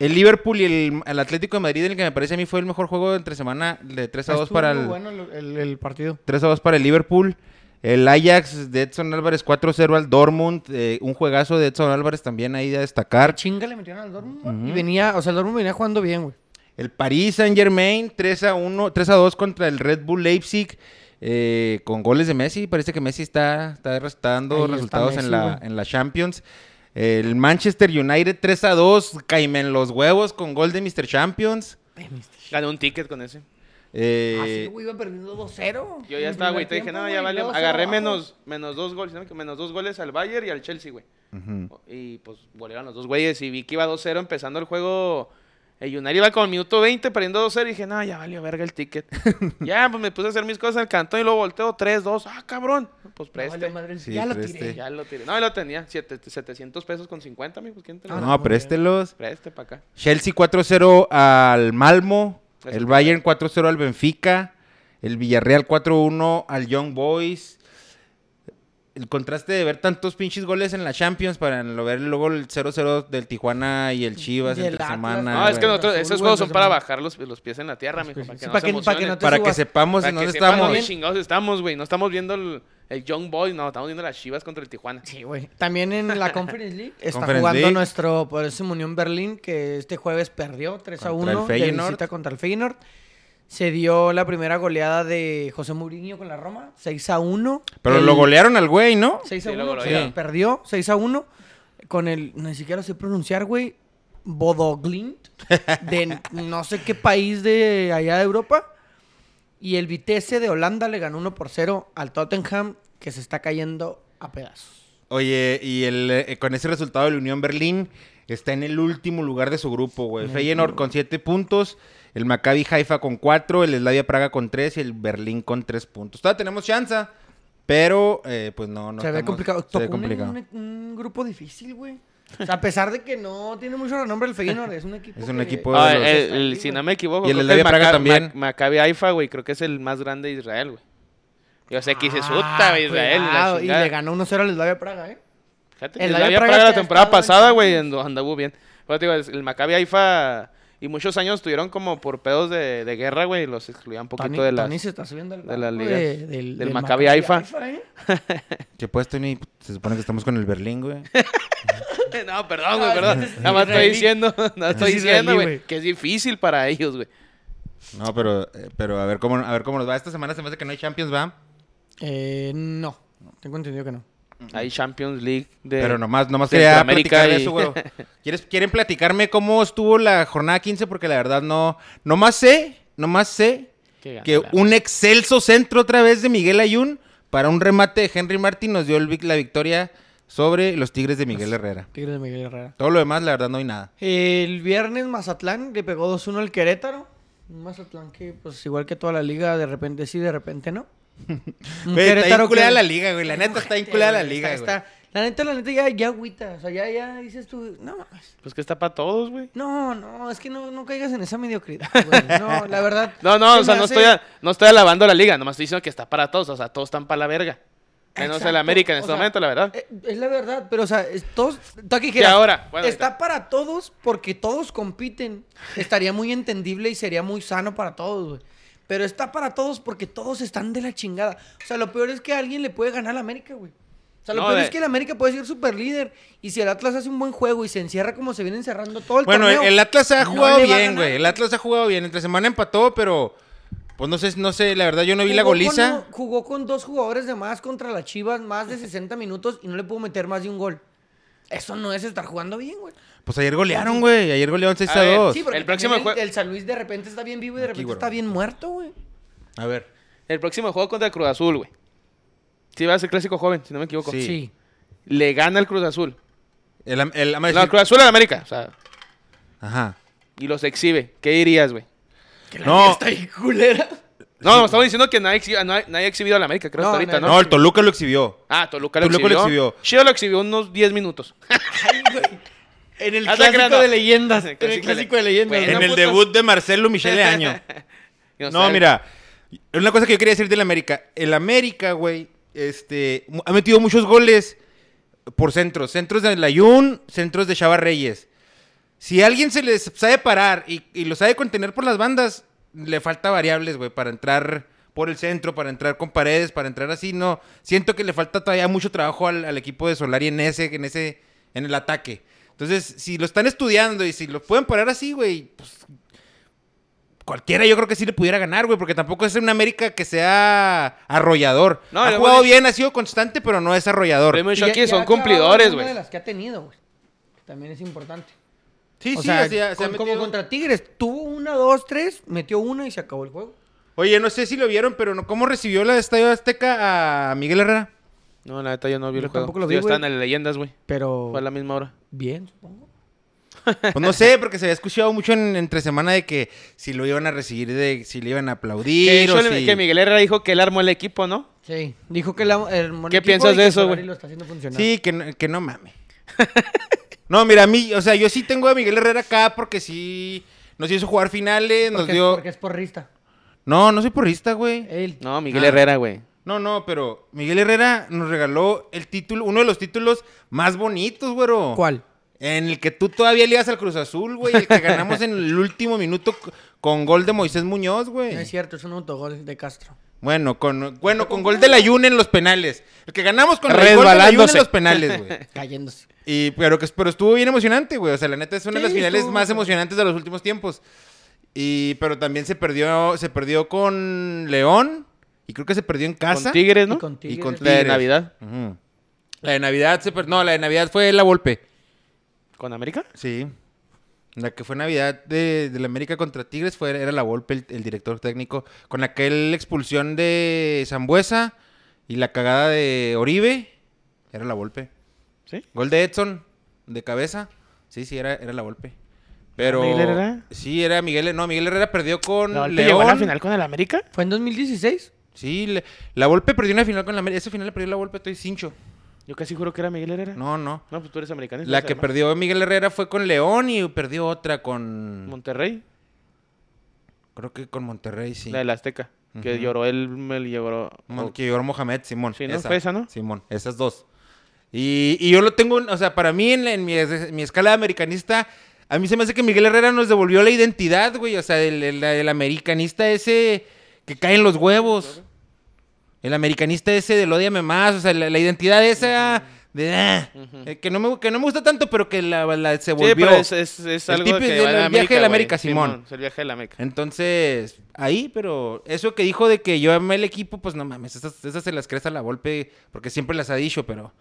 El Liverpool y el, el Atlético de Madrid, el que me parece a mí fue el mejor juego de entre semana, de 3 a 2 Estuvo para muy el, bueno el, el- el partido. 3 a 2 para el Liverpool. El Ajax de Edson Álvarez 4-0 al Dortmund. eh, un juegazo de Edson Álvarez también ahí a destacar. Chinga le metieron al Dortmund. Y venía, o sea, el Dortmund venía jugando bien, güey. El Paris Saint Germain 3 a 1, 3 a 2 contra el Red Bull Leipzig. eh, con goles de Messi. Parece que Messi está, está, está dando Ahí está resultados Messi, en, la, güey. en la Champions. El Manchester United 3 a 2. Caimen los huevos con gol de Mr. Champions. Gané un ticket con ese. Eh, Ah, sí, güey, iba perdiendo 2-0. Yo ya estaba, güey. Te dije, no, ya vale. 2-0 Agarré menos, menos dos goles, menos dos goles al Bayern y al Chelsea, güey. Y pues volvieron los dos güeyes y vi que iba 2-0 empezando el juego. El United iba con el minuto 20 perdiendo 2-0 y dije, no, ya valió verga el ticket. ya, pues me puse a hacer mis cosas en el cantón y luego volteo 3-2. Ah, cabrón. Pues No, preste. madre, Sí, ya lo tiré. Ya lo tiré. No, y lo tenía. siete- 700 pesos con 50, amigo. ¿Quién te lo Ah, No, préstelos. Preste para acá. Chelsea 4-0 al Malmo. El. Bayern 4-0 al Benfica. El Villarreal 4-1 al Young Boys. El contraste de ver tantos pinches goles en la Champions para lo ver luego el 0-0 del Tijuana y el Chivas Y el entre Atlas, semana. No, es que nosotros, esos juegos son para bajar los, los pies en la tierra, mijo. Para que Sí, no para se que- Para sepamos Para en dónde estamos. chingados estamos, güey. No estamos viendo el, el Young Boy, no, estamos viendo las Chivas contra el Tijuana. Sí, güey. También en la Conference League está Conference jugando League. nuestro Borussia Unión Berlín, que este jueves perdió 3 a Contra el 1 de visita contra el Feyenoord. Se dio la primera goleada de José Mourinho con la Roma, 6 a 1. Pero El- lo golearon al güey, ¿no? 6 a Sí, lo 1, golearon. sí, perdió 6 a 1 con el, ni siquiera sé pronunciar, güey, Bodoglint, de no sé qué país de allá de Europa. Y el Vitesse de Holanda le ganó 1 por 0 al Tottenham, que se está cayendo a pedazos. Oye, y el, eh, con ese resultado el Unión Berlín está en el último lugar de su grupo, güey. Feyenoord con 7 puntos, el Maccabi Haifa con 4, el Slavia Praga con 3 y el Berlín con 3 puntos. Todavía tenemos chance, pero eh, pues no, no se ve complicado. Se ve complicado. Un, un grupo difícil, güey. O sea, a pesar de que no tiene mucho renombre el Feyenoord, es un equipo Es un que- equipo Ah, de el- los- el- si no me equivoco, Y el que Praga Maca- también. Mac- Maccabi Haifa, güey, creo que es el más grande de Israel, güey. Yo sé que hice Ah, suta, güey, Israel. y la cuidado, y chingada. le ganó 1-0 al Slavia Praga, ¿eh? Fíjate, el el Slavia Praga la temporada pasada, güey, anduvo bien. Pero te digo, el Maccabi Haifa y muchos años tuvieron como por pedos de, de guerra, güey, los excluían un poquito Tony, de las... Tony se está subiendo al de las ligas de- del, del Maccabi Haifa. ¿eh? ¿Qué pues, Tony? Se supone que estamos con el Berlín, güey. No, perdón, güey, Ah, perdón. Nada más estoy diciendo, no estoy Es diciendo, güey, que es difícil para ellos, güey. No, pero, eh, pero a ver cómo, a ver cómo nos va. Esta semana se me hace que no hay Champions, ¿va? Eh, no. Tengo entendido que no. Hay Champions League de Pero nomás, nomás quería platicar y- eso, güey. ¿Quieres, ¿Quieren platicarme cómo estuvo la jornada 15? Porque la verdad no... Nomás sé, nomás sé Que gana que la- un excelso centro otra vez de Miguel Ayun para un remate de Henry Martin nos dio el la victoria sobre los Tigres de Miguel Herrera. Tigres de Miguel Herrera. Todo lo demás, la verdad, no hay nada. El viernes Mazatlán le pegó 2-1 al Querétaro. Un Mazatlán que, pues igual que toda la liga, de repente sí, de repente no. Un Güey, está que- la liga, güey. La neta está bien culera la Está- liga, güey. está- La neta, la neta ya, ya agüita. O sea, ya, ya dices tú, no mames. Pues que está para todos, güey. No, no, es que no, no caigas en esa mediocridad, güey. No, la verdad. No, no, o sea, no hace- estoy, a- no estoy alabando la liga, nomás estoy diciendo que está para todos, o sea, todos están para la verga. Menos el América en o este sea, momento, la verdad. eh, Es la verdad, pero o sea, es todos. tú aquí Que dijeras, ahora, bueno, está ahorita. para todos porque todos compiten. Estaría muy entendible y sería muy sano para todos, güey. Pero está para todos porque todos están de la chingada. O sea, lo peor es que alguien le puede ganar a la América, güey. O sea, lo No, peor de- es que el América puede ser super líder. Y si el Atlas hace un buen juego y se encierra como se viene encerrando todo el Bueno, torneo. el Atlas ha jugado bien, güey. El Atlas ha jugado bien. Entre semana empató, pero... Pues no sé, no sé, la verdad yo no vi la goliza. con- jugó con dos jugadores de más contra las Chivas, más de 60 minutos y no le pudo meter más de un gol. Eso no es estar jugando bien, güey. Pues ayer golearon, güey. Ayer golearon 6 A a ver, 2. Sí, porque El próximo el, el San Luis de repente está bien vivo y de Aquí, repente güey. está bien muerto, güey. A ver. El próximo juego contra el Cruz Azul, güey. Sí, va a ser clásico joven, si no me equivoco. Sí. Sí. Le gana el Cruz Azul. El, el, No, el Cruz Azul al América, o sea, Ajá. y los exhibe. ¿Qué dirías, güey? No, Está ahí culera. No, no, estamos diciendo que nadie, exhi- nadie, nadie ha exhibido al América, creo, No, hasta ahorita, no, ¿no? el Toluca lo exhibió. Ah, Toluca lo Toluca lo exhibió. exhibió. Chivas lo exhibió unos 10 minutos. Ay, güey. En el clásico de leyendas. En el clásico de de leyendas. Bueno, en el debut de Marcelo Michele Año. Y, o No, mira, una cosa que yo quería decir del América. El América, güey, este, ha metido muchos goles por centros. Centros de Layún, centros de Chava Reyes. Si alguien se les sabe parar y, y lo sabe contener por las bandas, le falta variables, güey, para entrar por el centro, para entrar con paredes, para entrar así, no. Siento que le falta todavía mucho trabajo al, al equipo de Solari en ese, en ese, en el ataque. Entonces, si lo están estudiando y si lo pueden parar así, güey, pues cualquiera yo creo que sí le pudiera ganar, güey, porque tampoco es un América que sea arrollador. No, ha jugado bien, ha sido constante, pero no es arrollador. Y ya son cumplidores, güey. de las que ha tenido, güey. También es importante. Sí, o sí, sea, se ha como contra Tigres. Tuvo una, dos, tres, metió una y se acabó el juego. Oye, no sé si lo vieron, pero no, ¿cómo recibió la Estadio Azteca a Miguel Herrera? No, la neta yo no vi Yo el juego. tampoco lo Sí, vi, yo estaba en las leyendas, güey. Pero Fue a la misma hora. bien, supongo. Pues no sé, porque se había escuchado mucho en, entre semana de que si lo iban a recibir, de si le iban a Que, aplaudir hecho, o el- si- que Miguel Herrera dijo que él armó el equipo, ¿no? Sí, dijo que la, el buen ¿Qué equipo piensas y de que eso, güey? lo está haciendo funcionar. Sí, que no, que no mame. no, mira, a mí, o sea, yo sí tengo a Miguel Herrera acá porque sí nos hizo jugar finales, nos porque, dio... porque es porrista. No, no soy porrista, güey. Él. No, Miguel Ah. Herrera, güey. No, no, pero Miguel Herrera nos regaló el título, uno de los títulos más bonitos, güero. ¿Cuál? En el que tú todavía le ibas al Cruz Azul, güey. El que ganamos en el último minuto c- con gol de Moisés Muñoz, güey. No es cierto, es un autogol de Castro. Bueno, con, bueno, con gol de la Yune en los penales. El que ganamos con el gol de la Yune en Resbalándose. los penales, güey. Cayéndose. Y, pero, que, pero estuvo bien emocionante, güey. O sea, la neta es una de las finales estuvo más emocionantes de los últimos tiempos. Y, pero también se perdió, se perdió con León. Y creo que se perdió en casa. Con Tigres, ¿no? Y con Y Tigres. con La de Tigres. Navidad. La de Navidad se per- No, la de Navidad fue la Volpe. ¿Con América? Sí. La que fue Navidad de, de la América contra Tigres fue, era la Volpe, el, el director técnico. Con aquel expulsión de Zambuesa y la cagada de Oribe. Era la Volpe. Sí. Gol de Edson, de cabeza. Sí, sí, era, era la Volpe. Pero. ¿Miguel Herrera? Sí, era Miguel. No, Miguel Herrera perdió con ¿La Volpe León. llegó a la final con el América? ¿Fue en 2016? Sí, le- la Volpe perdió una final con la América. Esa final la perdió la Volpe, estoy cincho. Yo casi juro que era Miguel Herrera. No, no. No, pues tú eres americano. La que perdió Miguel Herrera fue con León y perdió otra con. Monterrey, Creo que con Monterrey, sí. la del Azteca. Que lloró él, me lloró. Mon- Que lloró Mohamed, Simón. Sí, ¿no? Fue esa, ¿no? Simón, esas dos. Y, y yo lo tengo, o sea, para mí en mi, en mi escala americanista, a mí se me hace que Miguel Herrera nos devolvió la identidad, güey. O sea, el, el- el americanista ese que cae en los huevos. El americanista ese del odiame más, o sea, la, la identidad esa de ah, eh, que, no me, que no me gusta tanto, pero que la, la- se Sí, volvió. pero es, es, es El algo típico que va de viaje de la. América, Simón. es el viaje de la América. Entonces, ahí, pero eso que dijo de que yo amé el equipo, pues no mames, esas, esas se las crees a la golpe, porque siempre las ha dicho, pero.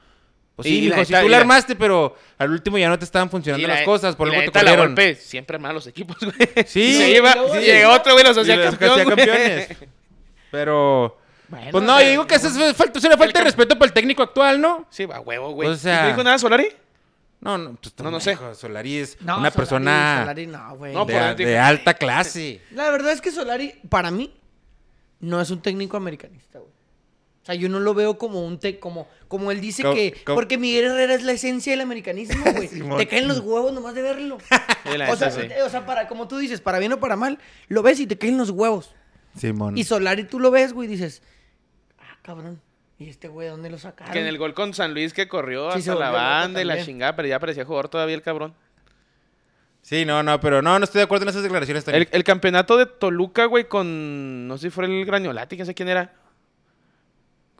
Pues sí, Y la dijo, si tú la armaste, pero al último ya no te estaban funcionando la- las cosas, por algo te la golpe siempre arma los equipos, güey. Sí, sí, sí, llegó otro, güey, los hacía campeones. Pero. Bueno, Pues o no, sea, yo digo que eso es falta, es una falta de respeto para el técnico actual, ¿no? Sí, va huevo, güey. O sea- ¿Y no dijo nada Solari? No, no, pues No, no sé. Solari es no, una Solari- persona Solari no, güey. No, de, por eso de alta clase. La verdad es que Solari, para mí, no es un técnico americanista, güey. O sea, yo no lo veo como un te como, como él dice Co- que. co- porque Miguel Herrera es la esencia del americanismo, güey. Te caen los huevos nomás de verlo. O, sea, sí. o sea, para, como tú dices, para bien o para mal, lo ves y te caen los huevos. Simón. Y Solari tú lo ves, güey, y dices, cabrón. ¿Y este güey dónde lo sacaron? Que en el gol con San Luis que corrió Sí, hasta la banda y la chingada, pero ya parecía jugador todavía el cabrón. Sí, no, no, pero no, no estoy de acuerdo en esas declaraciones. El, el campeonato de Toluca, güey, con. No sé si fue el Grañolati, que sé quién era.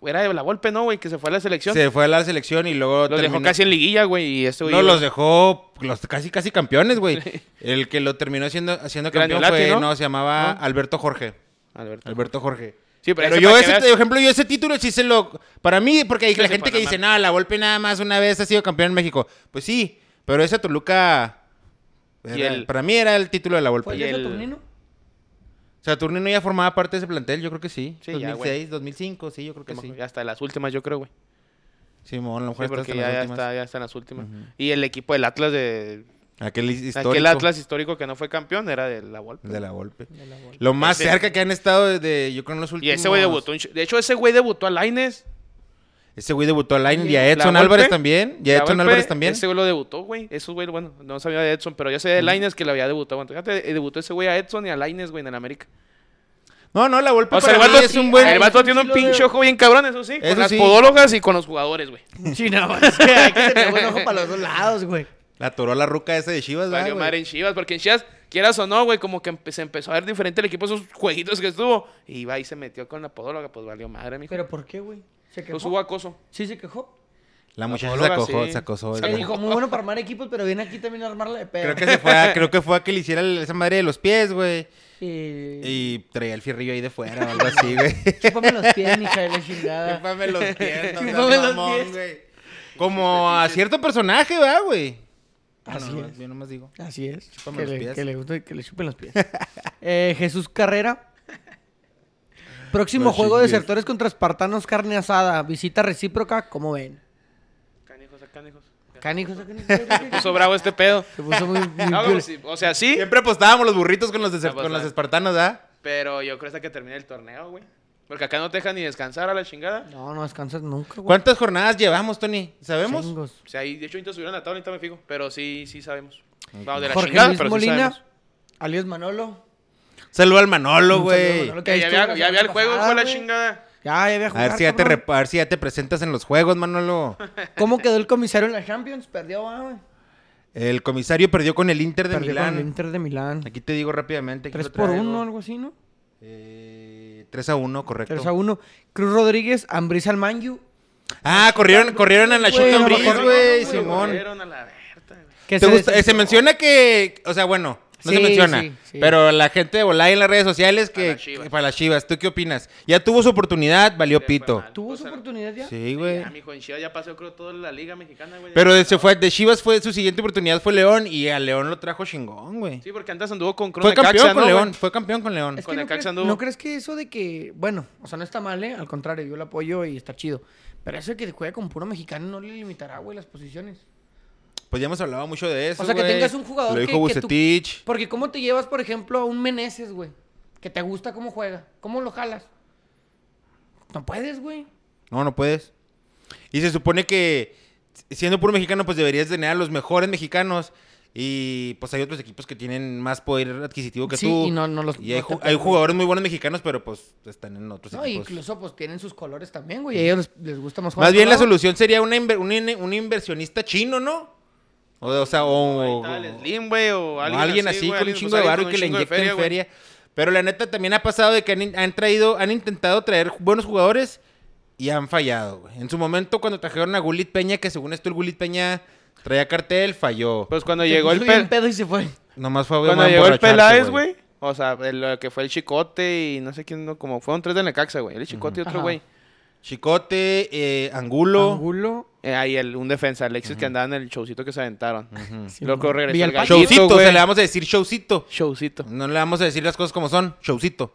Era de la Volpe, ¿no, güey? Que se fue a la selección. Se fue a la selección y luego Los dejó casi en liguilla, güey. Y este güey. No, iba- los dejó los casi casi campeones, güey. El que lo terminó haciendo, haciendo campeón Grañolati, fue, ¿no? ¿no? se llamaba ¿No? Alberto Jorge. Alberto. Alberto Jorge. Sí, pero, Pero ese yo ese, veas- por ejemplo, yo ese título sí se lo... Para mí, porque hay Sí, la sí, gente que dice, nada, la Volpe nada más una vez ha sido campeón en México. Pues sí, pero ese Toluca... Y era- el- Para mí era el título de la Volpe. ¿Fue el Y de el- Saturnino? Saturnino ya formaba parte de ese plantel, yo creo que sí. Sí, ya, 2006, 2005, sí, yo creo que sí. Hasta las últimas, yo creo, güey. Simón, a lo Sí, mejor está porque hasta ya, las ya está, ya está en las últimas. Y el equipo del Atlas de. Aquel histórico Aquel Atlas histórico que no fue campeón era de la Volpe. de la Volpe. De la Volpe. Lo más Ese- cerca que han estado de, de- yo creo en los Y últimos... ese güey debutó. De hecho, ese güey debutó a Laines. Ese güey debutó a Line y a Edson Volpe, Álvarez también. Y a Edson Volpe, Álvarez también. Ese güey lo debutó, güey. Esos güey, bueno, no sabía de Edson, pero ya sé de Laines que le había debutado. Fíjate, eh, debutó ese güey a Edson y a Laines, güey, en el América. No, no, la Volpe O sea, el vato, es un buen... el vato tiene un lo pinche ojo bien cabrón, eso sí. Eso con las sí. podólogas y con los jugadores, güey. Sí, no, es que hay que tener buen ojo para los dos lados, güey. La atoró la ruca esa de Chivas, ¿verdad, Valió güey? madre en Chivas, porque en Chivas, quieras o no, güey, como que empe- se empezó a ver diferente el equipo, esos jueguitos que estuvo. Y va y se metió con la podóloga, pues valió madre, mijo. ¿Pero por qué, güey? ¿Se quejó? Pues hubo acoso. Sí, se quejó. La muchacha se sí. se acosó. Se dijo, muy bueno para armar equipos, pero viene aquí también a armarla de pedo. Creo que se fue a, creo que fue a que le hiciera esa madre de los pies, güey. Y... Y traía el fierrillo ahí de fuera o algo así, güey. Chúpame los pies, hija de la chingada. Chúpame los pies, no Chúpame los mamón, pies. güey. Como a cierto personaje, ¿verdad, güey? Así no, es. Yo nomás digo. Así es. Chúpame que, los le, pies. que le guste que le chupen los pies. Eh, Jesús Carrera. Próximo Los juego de desertores contra espartanos carne asada. Visita recíproca, ¿cómo ven? Canijos, canijos. Canijos, canijos. Se puso bravo este pedo. Se puso muy... muy No, viol- sí, o sea, sí, Siempre apostábamos los burritos con los, deser- Ah, con los ah. espartanos, ¿verdad? pero yo creo hasta que termine el torneo, güey. Porque acá no te dejan ni descansar a la chingada. No, no descansas nunca, güey. ¿Cuántas jornadas llevamos, Tony? ¿Sabemos? Chingos. O sea, ahí, de hecho, ahorita subieron la tabla, ahorita me fijo. Pero sí, sí sabemos. Vamos, de la Jorge chingada, Luis pero sí Molina, sabemos. alias Manolo. Saludo al Manolo, a güey. Ya estuvo había, ya había el juego, fue la chingada. Ya, ya había A jugar, ver, si ya te a ver si ya te presentas en los juegos, Manolo. ¿Cómo quedó el comisario en la Champions? Perdió, ah, güey. El comisario perdió con el Inter de Perdió Milán. con el Inter de Milán. Aquí te digo rápidamente. aquí 3 lo por traigo. 1, algo así, ¿no? Eh, 3 a 1, correcto. 3 a 1. Cruz Rodríguez, Ambris al Manju. Ah, corrieron, corrieron a la Ambris, acuerdo, güey, Simón. Corrieron a la Berta, ¿Te gusta? Eh, se menciona que, o sea, bueno, no se Sí, menciona, sí, sí. pero la gente de Volay en las redes sociales que Para las para las Chivas, ¿tú qué opinas? Ya tuvo su oportunidad, valió pito. mal. ¿Tuvo O su oportunidad ya? Sí, güey. Ya, mijo, en Chivas ya pasó, creo, toda la liga mexicana, güey. Pero de, se fue, de Chivas fue su siguiente oportunidad fue León y a León lo trajo chingón, güey. Sí, porque antes anduvo con Cruz Fue campeón Necaxa, con ¿no, León, güey? fue campeón con León. Es Con no, crees, anduvo. ¿no crees que eso de que, bueno, o sea, no está mal, ¿eh? Al contrario, yo lo apoyo y está chido. Pero eso de que juega con puro mexicano no le limitará, güey, las posiciones. Pues ya hemos hablado mucho de eso, O sea, que tengas un jugador Lo que- dijo que tú-. Porque ¿cómo te llevas, por ejemplo, a un Meneses, güey? Que te gusta cómo juega. ¿Cómo lo jalas? No puedes, güey. No, no puedes. Y se supone que siendo puro mexicano, pues deberías tener a los mejores mexicanos. Y pues hay otros equipos que tienen más poder adquisitivo que Sí, tú. y no- no los- Y hay, no jugadores muy buenos mexicanos, pero pues están en otros No, equipos. incluso pues tienen sus colores también, güey. Y a ellos les, les gusta más jugar. Más bien la solución sería una un inversionista chino, ¿no? O, o sea, o, Slim, o o alguien, alguien, así, con un chingo pues, de barro que le inyecten güey. feria. Pero la neta también ha pasado de que han, han traído, han intentado traer buenos jugadores y han fallado, güey. En su momento, cuando trajeron a Gulit Peña, que según esto el Gulit Peña traía cartel, falló. Pues cuando Se llegó el Pel- pedo y se fue. Nomás fue Cuando llegó el Peláez, güey. O sea, el, lo que fue el Chicote y no sé quién, no, como fueron tres de Necaxa, güey. El Chicote y otro güey. Chicote, eh, Angulo. Angulo. Eh, ahí el, un defensa, Alexis, que andaba en el showcito que se aventaron. Ujú. Sí, Luego mo- regresó el gallito, Showcito, o sea, le vamos a decir showcito. Showcito. No le vamos a decir las cosas como son, showcito.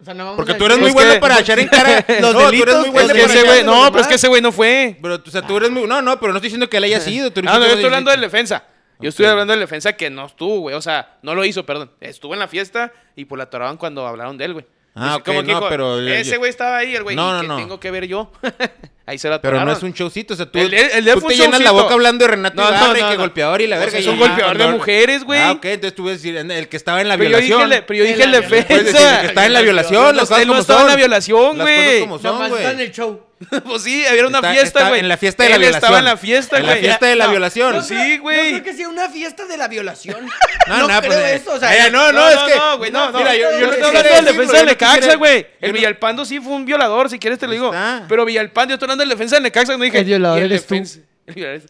O sea, no vamos Porque a tú eres muy bueno que- para echar en cara. Los no, tú eres delitos, muy Es bueno que ese güey, no, pero es que ese güey no fue. Pero, o sea, tú eres muy... No, no, pero no estoy diciendo que él haya sido. tú Ah, no, yo estoy hablando del defensa. Yo estoy hablando del defensa que no estuvo, güey. O sea, no lo hizo, perdón. Estuvo en la fiesta y pues la atoraban cuando hablaron de él, güey. Ah, ok, no, pero- Ese güey estaba ahí, el güey. No, ¿y no, no. tengo que ver yo? Ahí se la Pero no es un showcito, o sea, tú, El el de él tú te llenas la showcito. boca hablando de Renato No, no, Ibarra y no, que no. golpeador y la O verga. sea, es y- un golpeador de no, no. mujeres, güey. Ah, ok, entonces tú decir el que estaba en la Pero yo dije violación. el, de- pero yo dije el la defensa. Puedes decir el que estaba en la violación, No, las cosas no como estaba en son. la violación, Las cosas güey. como son, güey. en el show. Pues sí, había una Está- fiesta, güey. en la fiesta de la Él estaba violación. en la fiesta, En la güey. fiesta de la No, violación. no Sí, güey. No creo que sea una fiesta de la violación. No, No, no, creo pues, eh, eso. O sea, ay, no, no, No, es no, que... no, güey, no, no. Mira, yo, yo Yo no estoy hablando del defensa de yo no Necaxa, güey. yo El no- Villalpando sí fue un violador, si quieres te lo digo. Pero Villalpando, yo estoy hablando del defensa de Necaxa, no dije. El violador el eres tú. defensa- El,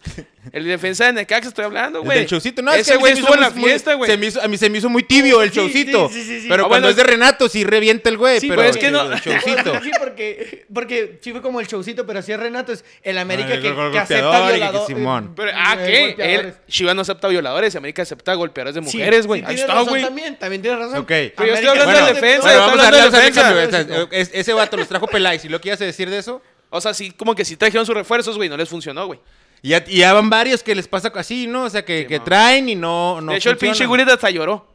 el defensa de Necaxa estoy hablando, El güey. del showcito, no, Ese güey estuvo en la fiesta, güey. A mí se me hizo muy tibio el Sí, showcito. sí, sí, sí. Pero Ah, cuando bueno, es de Renato sí revienta el güey. Sí, pero pero es que no- el showcito. Sí, porque, porque sí fue como el showcito, pero así es Renato, es el América el que, gol- que acepta golpeador y que violador. Simón. Pero, ah, ¿qué? Él, Chivas no acepta violadores, América acepta golpeadores de mujeres, güey. sí, Ahí está, güey. También, también tienes razón. Ok. Pero yo estoy hablando de defensa, hablando darle de defensa. Ese vato los trajo Peláez. ¿Y lo que ibas a decir de eso? O sea, sí, como que sí trajeron sus refuerzos, güey, no les funcionó, güey. Y ya, y ya van varios que les pasa así, ¿no? O sea, que, Sí, que mo. traen y no, no de hecho, el pinche. Gullit hasta lloró.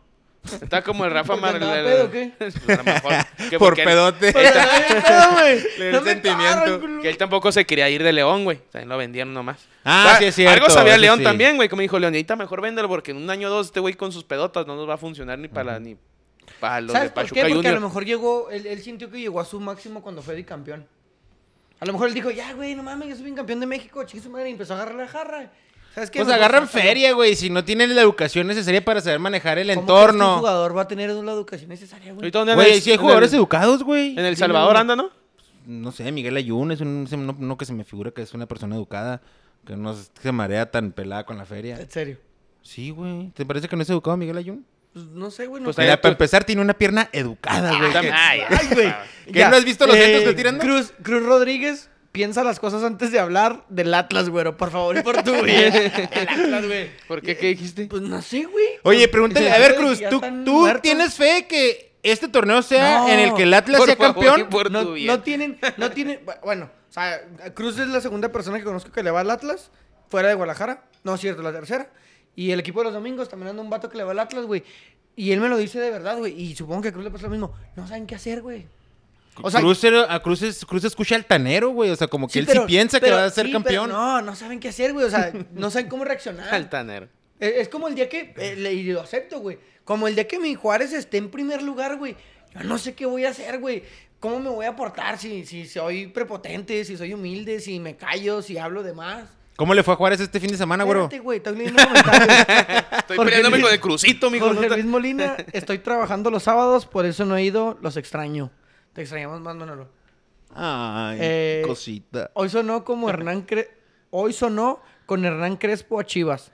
Está como el Rafa ¿Porque Mar... andaba el- pedo o qué? Pues, a lo mejor, que Por porque él- pedote. Pero está bien pedo, güey. Le dio No el me sentimiento. culo. Que él tampoco se quería ir de León, güey. También lo vendieron nomás. Ah, O sea, sí es cierto, Algo sabía eso León sí. también, güey. Como dijo Leonita, mejor véndelo porque en un año o dos este güey con sus pedotas no nos va a funcionar ni para ni para los de ¿Sabes por Pachuca qué? Porque a lo Junior. mejor llegó, él, él sintió que llegó a su máximo cuando fue bicampeón. A lo mejor él dijo, ya, güey, no mames, yo soy campeón de México, chiquis su madre, y empezó a agarrar la jarra. ¿Sabes qué? Pues agarran feria, güey. Si no tienen la educación necesaria para saber manejar el ¿Cómo entorno. jugador va a tener la educación necesaria, güey? Güey, si hay jugadores el- educados, güey. En El Salvador anda, ¿no? No sé, Miguel Ayun es un, uno que se me figura que es una persona educada. Que no se marea tan pelada con la feria. En serio. Sí, güey. ¿Te parece que no es educado Miguel Ayun? Pues no sé, güey. No Pues Mira, tú- para empezar, tiene una pierna educada, güey. También- Ay, güey. ¿Qué, Ya. no has visto los Eh, centros que tirando? Cruz, Cruz Rodríguez piensa las cosas antes de hablar del Atlas, güero. Por favor, y por tu bien. El Atlas, güey. ¿Por qué? ¿Qué dijiste? Pues no sé, güey. Oye, pregúntale, a ver, Cruz, ¿tú, tú tienes fe que este torneo sea No. en el que el Atlas Por sea favor, campeón? por no, tu bien. no tienen, no tienen, bueno, o sea, Cruz es la segunda persona que conozco que le va al Atlas, fuera de Guadalajara, no es cierto, la tercera, y el equipo de los domingos también anda un vato que le va al Atlas, güey, y él me lo dice de verdad, güey, y supongo que a Cruz le pasa lo mismo, no saben qué hacer, güey. O sea, Cruz, era- a Cruz, es- Cruz escucha altanero, güey. O sea, como que sí, él pero- sí piensa que va a ser sí, campeón. pero no, no saben qué hacer, güey, o sea, no saben cómo reaccionar. Altanero. Es, es como el día que, eh, le- y lo acepto, güey. Como el día que mi Juárez esté en primer lugar, güey. Yo no sé qué voy a hacer, güey. ¿Cómo me voy a portar si, si soy prepotente, si soy humilde, si me callo, si hablo de más? ¿Cómo le fue a Juárez este fin de semana, güero? Espérate, güey, estoy leyendo comentarios. Estoy Jorge peleándome Luis- con el crucito, mijo. Jorge Luis Molina, estoy trabajando los sábados, por eso no he ido, los extraño. Te extrañamos más, Manolo. Ay, Eh, cosita. Hoy sonó como Hernán Cre- Hoy sonó con Hernán Crespo a Chivas.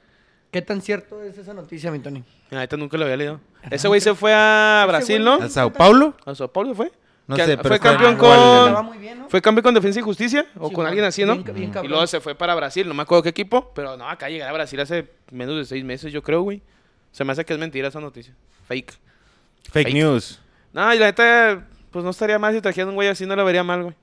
¿Qué tan cierto es esa noticia, mi Tony? Neta nunca lo había leído. Ese güey se fue a Brasil, ¿no? ¿A Sao Paulo? ¿A Sao Paulo fue? No Que sé, pero fue campeón igual. Con... muy bien, ¿no? ¿Fue campeón con Defensa y Justicia? ¿O Sí, con alguien así, no? bien- bien y luego se fue para Brasil, no me acuerdo qué equipo, pero no, acá llegar a Brasil hace menos de seis meses, yo creo, güey. Se me hace que es mentira esa noticia. Fake. Fake Fake. news. No, y la neta, pues no estaría mal si trajeran un güey así, no lo vería mal, güey.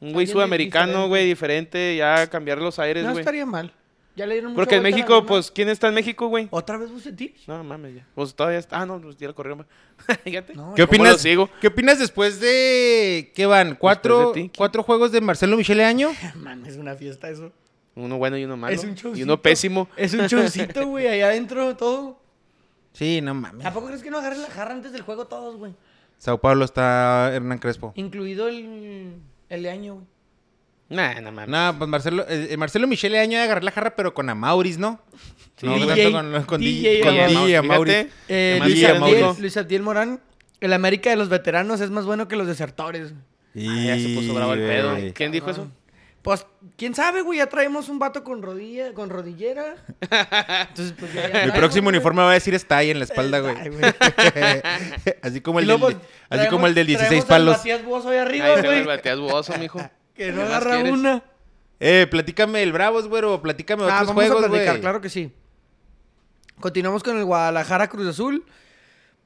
Un güey sudamericano, güey, diferente, ya cambiar los aires, No güey. estaría mal. Ya le dieron Porque en México, pues, ¿quién está en México, güey? ¿Otra vez Bucetich? No, mames, ya. Pues todavía está. Ah, no, pues ya lo corrieron. Fíjate. No, ¿Qué ¿Cómo lo opinas, sigo? ¿Qué opinas después de... ¿Qué van? ¿Cuatro, de cuatro juegos de Marcelo Michele Año? Mames, es una fiesta eso. Uno bueno y uno malo. es un y showcito. uno pésimo. Es un showcito, güey, allá adentro todo. Sí, no mames. ¿A poco crees que no agarren la jarra antes del juego todos, güey? Sao Paulo está Hernán Crespo. Incluido el, el de año, güey. Nah, no mames. No, pues Marcelo, eh, eh, Marcelo Michele Año de agarrar la jarra, pero con Amauris, ¿no? Sí, no, DJ, tanto con, con DJ, DJ, con Amauris. DJ, Amauris. Eh, Luis, Abdiel, Mauro. Luis Abdiel Morán. El América de los veteranos es más bueno que los desertores. Ah, ya se puso bravo el pedo. ¿Quién dijo eso? Pues, quién sabe, güey. Ya traemos un vato con rodilla, con rodillera. Entonces, pues ya. ya Mi próximo güey. uniforme va a decir está ahí en la espalda, güey. Ay, güey. así como el del, así como el del traemos- 16 traemos al palos. Matías Bozo ahí arriba, Ahí güey. el bateas bozo, mijo. Que ¿Qué no agarra quieres? una. Eh, platícame el Bravos, güero. Platícame Ah, otros vamos juegos, a platicar, güey. claro que sí. Continuamos con el Guadalajara Cruz Azul.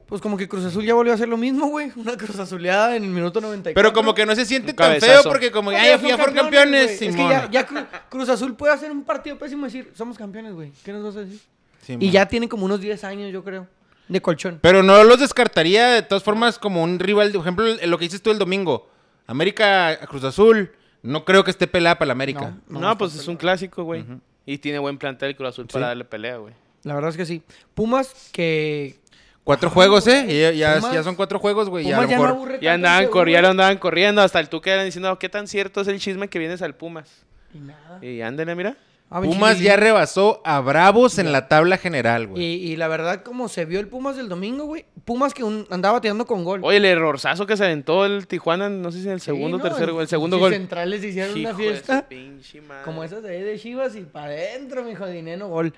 Pues como que Cruz Azul ya volvió a hacer lo mismo, güey. Una cruz azuleada en el minuto 94. Pero como que no se siente tan feo porque como ya, ya, fueron campeones. Es que ya, ya Cru- Cruz Azul puede hacer un partido pésimo y decir, somos campeones, güey. ¿Qué nos vas a decir? Simón. Y ya tiene como unos 10 años, yo creo, de colchón. Pero no los descartaría de todas formas como un rival. Por ejemplo, lo que dices tú el domingo. América Cruz Azul. No creo que esté pelada para la América. No, No, no, pues es un clásico, güey. Y tiene buen plantel el Cruz Azul para darle pelea, güey. La verdad es que sí. Pumas, que... Cuatro juegos, ¿eh? Y Ya, ya, Pumas- ya son cuatro juegos, güey. Ya ya no Ya andaban, ese, cor- ya güey. lo andaban corriendo. Hasta el Tuca era diciendo, ¿qué tan cierto es el chisme que vienes al Pumas? Y nada. Y ándale, mira. Ah, Pumas ya rebasó a Bravos en la tabla general, güey. Y, y la verdad, como se vio el Pumas del domingo, güey. Pumas que un- andaba tirando con gol. Oye, el errorzazo que se aventó el Tijuana, no sé si en el Sí, segundo o ¿no? tercero, En- el segundo sí, gol. centrales hicieron una Hijo fiesta. pinche madre. Como esas de ahí de Chivas y para adentro, mijo, dinero, gol.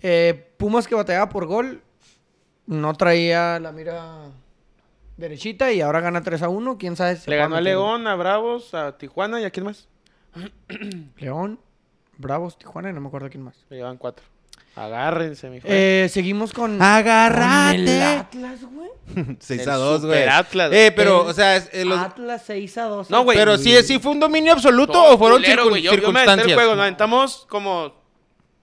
Eh, Pumas que batallaba por gol, no traía la mira derechita y ahora gana 3 a 1. ¿Quién sabe? si Le ganó a? León, a Bravos, a Tijuana y a quién más. León, Bravos, Tijuana y no me acuerdo quién más. Le llevan cuatro. Agárrense, mijo. Eh, seguimos con, ¡Agárrate! con el Atlas, güey. 6 El a 2, güey. Atlas. Eh, pero, El o sea, es- eh, los- Atlas 6 a 2. No, güey. pero sí, sí fue un dominio absoluto Todo o fueron culero, circun- güey. Yo, yo me circunstancias. el juego, nos aventamos como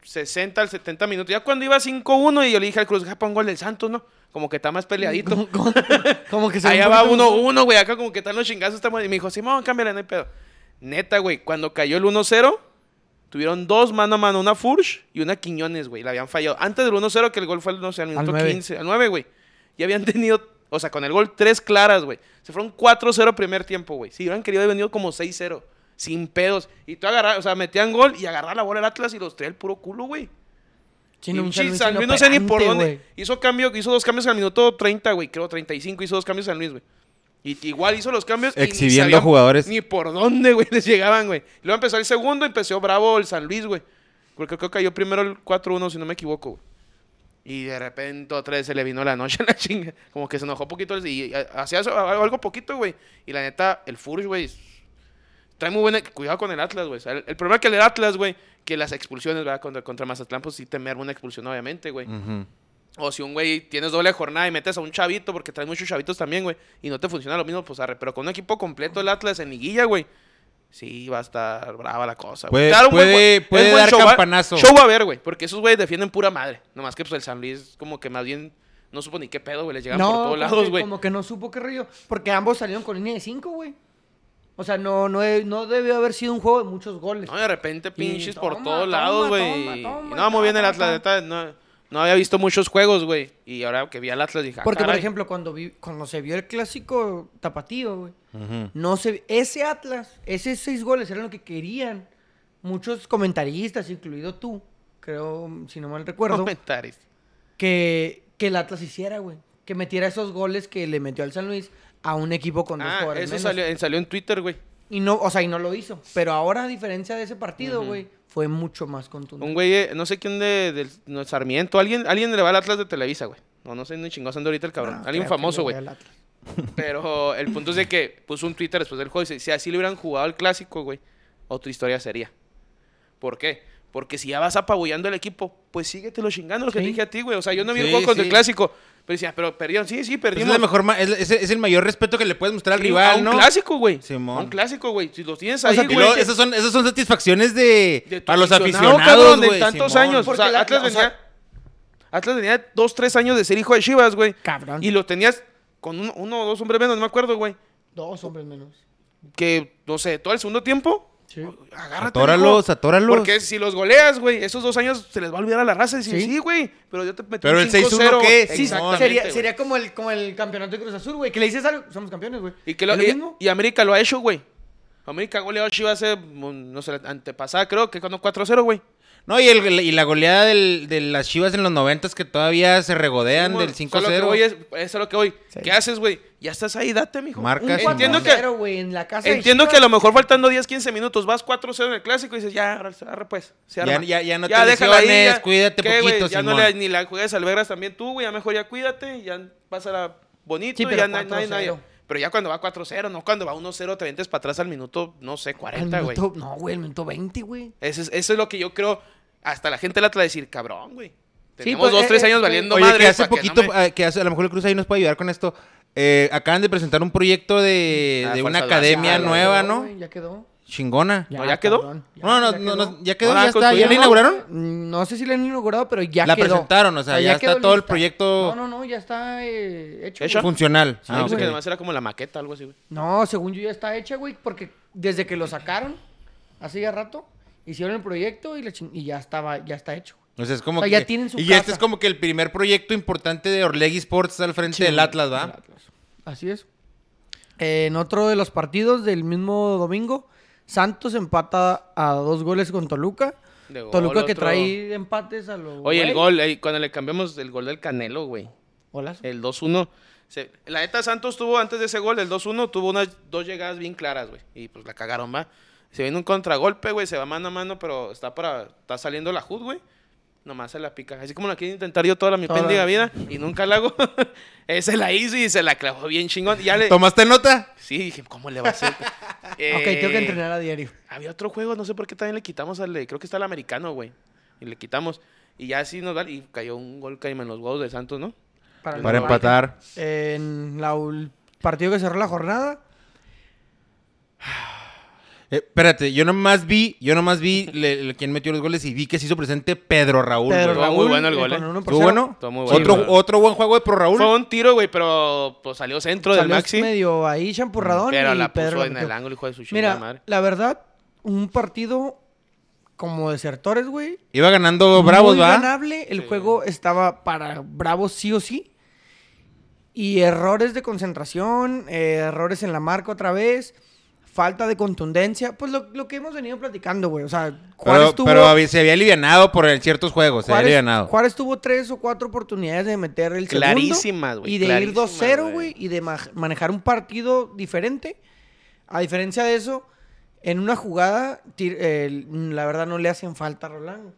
60 al 70 minutos. Ya cuando iba 5-1 y yo le dije al Cruz, ja, pon gol del Santos, ¿no? Como que está más peleadito. Como, como que se Allá va un poquito- 1-1, güey. Acá como que están los chingazos. Estamos... Y me dijo, Simón, cámbiale, no hay pedo. Neta, güey. Cuando cayó el 1-0, tuvieron dos mano a mano. Una Furch y una Quiñones, güey. La habían fallado. Antes del 1-0, que el gol fue, no sé, al minuto nueve. 15. Al 9, güey. Y habían tenido, o sea, con el gol tres claras, güey. Se fueron 4-0 primer tiempo, güey. Si hubieran querido, haber venido como 6-0. Sin pedos. Y tú agarras, o sea, metían gol y agarrar la bola el Atlas y los traía el puro culo, güey. San Luis San Luis no sé ni por dónde. Hizo cambio, hizo dos cambios al minuto 30, güey. Creo 35 hizo dos cambios San Luis, güey. Y igual hizo los cambios. y ni Exhibiendo sabían jugadores. Ni por dónde, güey, les llegaban, güey. Luego empezó el segundo, empezó bravo el San Luis, güey. Porque creo que cayó primero el 4-1, si no me equivoco, güey. Y de repente otra vez se le vino la noche a la chinga. Como que se enojó poquito y hacía algo poquito, güey. Y la neta, el Furch, güey, trae muy buena... Cuidado con el Atlas, güey. O sea, el, el problema que el Atlas, güey, que las expulsiones, ¿verdad? Contra, contra Mazatlán, pues sí te merma una expulsión, obviamente, güey. Ujú. O si un güey tienes doble jornada y metes a un chavito, porque traes muchos chavitos también, güey, y no te funciona lo mismo, pues arre. Pero con un equipo completo el Atlas en liguilla, güey, sí va a estar brava la cosa, güey. Puede- Claro, un buen- puede- es puede dar show, campanazo. Show a haber, güey, porque esos güeyes defienden pura madre. Nomás que pues el San Luis como que más bien no supo ni qué pedo, güey, les llegan por todos como lados, que- güey. Como que no supo qué rollo. Porque ambos salieron con línea de 5, güey. O sea, no, no, no debió haber sido un juego de muchos goles. No, de repente pinches por toma, todos toma, lados, güey. toma, y- toma, y No, muy bien el Atlas, no, no había visto muchos juegos, güey. Y ahora que vi al Atlas dije, ah, Porque, por ejemplo, cuando, vi, cuando se vio el clásico tapatío, güey, no se, ese Atlas, esos seis goles eran lo que querían muchos comentaristas, incluido tú, creo, si no mal recuerdo, comentarios. que, que el Atlas hiciera, güey. Que metiera esos goles que le metió al San Luis a un equipo con dos Ah, jugadores eso menos. salió, salió en Twitter, güey. Y no, o sea, y no lo hizo. Pero ahora, a diferencia de ese partido, güey, fue mucho más contundente. Un güey, eh, no sé quién de, del no, Sarmiento, alguien, alguien le va al Atlas de Televisa, güey. No, no sé ni chingados anda ahorita el cabrón. No, alguien famoso, güey. Pero el punto es de que puso un Twitter después del juego y dice, si así le hubieran jugado el clásico, güey, otra historia sería. ¿Por qué? Porque si ya vas apabullando el equipo, pues síguetelo chingando lo que Sí. te dije a ti, güey. O sea, yo no vi el juego contra el clásico. Pero decía, pero perdieron. Sí, sí, Pues es, perdimos. la mejor ma- es, es- es el mayor respeto que le puedes mostrar al Sí, rival, a un ¿no? clásico, güey. Un clásico, güey. Si los tienes O ahí, sea, Y güey. esas son, esas son satisfacciones de, de para los aficionado, aficionados, cabrón, de tantos Simón. años. Porque o sea, la- Atlas la- o venía... sea- Atlas venía dos, tres años de ser hijo de Chivas, güey. Cabrón. Y lo tenías con un- uno o dos hombres menos, no me acuerdo, güey. Dos hombres menos. Que, no sé, todo el segundo tiempo, Sí. agárrate, Atóralos, mijo. atóralos. Porque si los goleas, güey, esos dos años se les va a olvidar a la raza y decir, Sí. sí, güey, pero yo te metí Pero un el 6-1 5-0, ¿qué? güey. Sí, sería, sería como el, como el campeonato de Cruz Azul, güey. Que le dices algo, somos campeones, güey. Y, que lo, ¿Es lo y, mismo? y América lo ha hecho, güey. América goleó a Chivas hace, mm, no sé, antepasada creo que cuando 4-0, güey. No, y, el, y la goleada del- de las Chivas en los 90 que todavía se regodean Simón, del solo que 5-0. voy es, eso es lo que voy. Sí. ¿Qué haces, güey? Ya estás ahí, date, mijo. Marcas Un y Entiendo que- 4-0, güey, en la casa Entiendo que a lo mejor faltando 10, 15 minutos vas 4-0 en el clásico y dices, ya, arre, pues. se Ya- arma. ya- ya no te déjala ahí, lesiones, cuídate poquito, Ya no le, ni la juegues al Vegas también tú, güey. Ya mejor ya cuídate, ya vas a la bonito Sí, y pero ya nadie, nadie, nadie. 4-0. Pero ya cuando va 4-0, no cuando va 1-0 te ventes para atrás al minuto, no sé, Al 40, güey. No, güey, el minuto 20, güey. Eso es, eso es lo que yo creo. Hasta la gente la a decir, cabrón, güey. Tenemos pues, dos, eh, tres eh, años eh, valiendo Oye, madre. que hace no poquito, me- eh, que hace, a lo mejor el Cruz ahí nos puede ayudar con esto. Eh, acaban de presentar un proyecto de, Ah, de una academia Ya nueva, quedó, ¿no? Ya quedó. Chingona. ¿No, ya quedó? cabrón, ya- no, no, ya no, quedó. no, ya quedó, ya está. ¿Ya la inauguraron? No sé si la han inaugurado, pero ya La quedó. presentaron, o sea, ya está todo el proyecto- No, no, no, ya está eh, hecho. Funcional. Sí, Ah, que además era como la maqueta, algo así, güey. No, según yo ya está hecha, güey, porque desde que lo sacaron, hace ya rato, hicieron el proyecto y, la y ya estaba, ya está hecho. O sea, es como O sea, que, ya tienen su y casa. este es como que el primer proyecto importante de Orlegui Sports al frente del Atlas, ¿va? Atlas. Así es. Eh, en otro de los partidos del mismo domingo, Santos empata a dos goles con Toluca. Gol, Toluca que otro- trae empates a los. Oye, el gol, eh, cuando le cambiamos el gol del Canelo, güey. Golazo. El 2-1. se- La neta Santos tuvo, antes de ese gol, el 2-1, tuvo unas dos llegadas bien claras, güey. Y pues la cagaron, va. Se viene un contragolpe, güey, se va mano a mano, pero está para. Está saliendo la HUD, güey. Nomás se la pica. Así como la quiero intentar yo toda la mi Toda. pendiga vida y nunca la hago. Ese la hizo y se la clavó bien chingón. Y ya le. ¿Tomaste nota? Sí, dije, ¿cómo le va a hacer? Ok, Eh, tengo que entrenar a diario. Había otro juego, no sé por qué también le quitamos al creo que está el americano, güey. Y le quitamos. Y ya así nos da, y cayó un gol caíme en los huevos de Santos, ¿no? Para, el Para empatar. En la ul- partido que cerró la jornada, Eh, espérate, yo nomás vi, yo nomás vi le- le- quién metió los goles y vi que se hizo presente Pedro Raúl. Pedro. Raúl, muy bueno el gol, eh. uno por ¿Estuvo bueno? Estuvo muy bueno. Otro, Sí, otro buen juego de Pro Raúl. Fue un tiro, güey, pero pues salió centro del Salió Maxi. medio ahí champurradón Pero y la Pedro puso la en el ángulo, hijo de su Mira, madre. la verdad, un partido como desertores, güey. Iba ganando Bravos, ¿va? ganable. El Sí. juego estaba para Bravos sí o sí. Y errores de concentración, eh, errores en la marca otra vez, falta de contundencia. Pues lo, lo que hemos venido platicando, güey. O sea, Juárez Pero, tuvo... pero se había alivianado por ciertos juegos, se había Juárez, alivianado. Juárez tuvo tres o cuatro oportunidades de meter el Clarísimas, segundo güey, y de ir clarísimas, 2-0, güey. y de ma- manejar un partido diferente. A diferencia de eso, en una jugada, eh, la verdad no le hacen falta a Roland.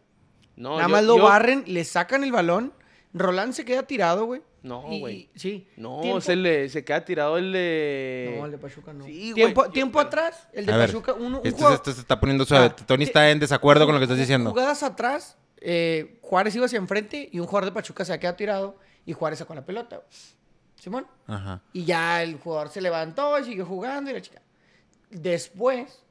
No, Nada yo- más lo yo- barren, le sacan el balón, Roland se queda tirado, güey. No, güey. Sí. No, Tiempo- se, le, se queda tirado el de... No, el de Pachuca no. Sí, güey, tiempo yo- tiempo atrás, el de A ver, Pachuca, uno, un esto se está poniendo suave. Ah, Tony ti- está en desacuerdo con lo que estás diciendo. Jugadas atrás, eh, Juárez iba hacia enfrente y un jugador de Pachuca se ha quedado tirado y Juárez sacó la pelota. Simón. Ajá. Y ya el jugador se levantó y siguió jugando y la chica. Después,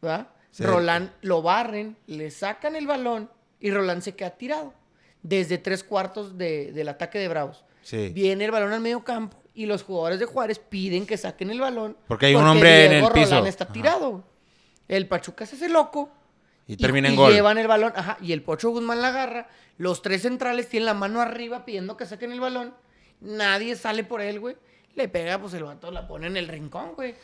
¿verdad? Sí. Roland lo barren, le sacan el balón y Roland se queda tirado. Desde tres cuartos de- del ataque de Bravos. Sí. Viene el balón al medio campo y los jugadores de Juárez piden que saquen el balón. Porque hay un hombre en el piso. Está Ajá. tirado. El Pachuca se hace loco. Y termina en y gol. llevan el balón, ajá, y el Pocho Guzmán la agarra. Los tres centrales tienen la mano arriba pidiendo que saquen el balón. Nadie sale por él, güey. Le pega, pues el vato la pone en el rincón, güey.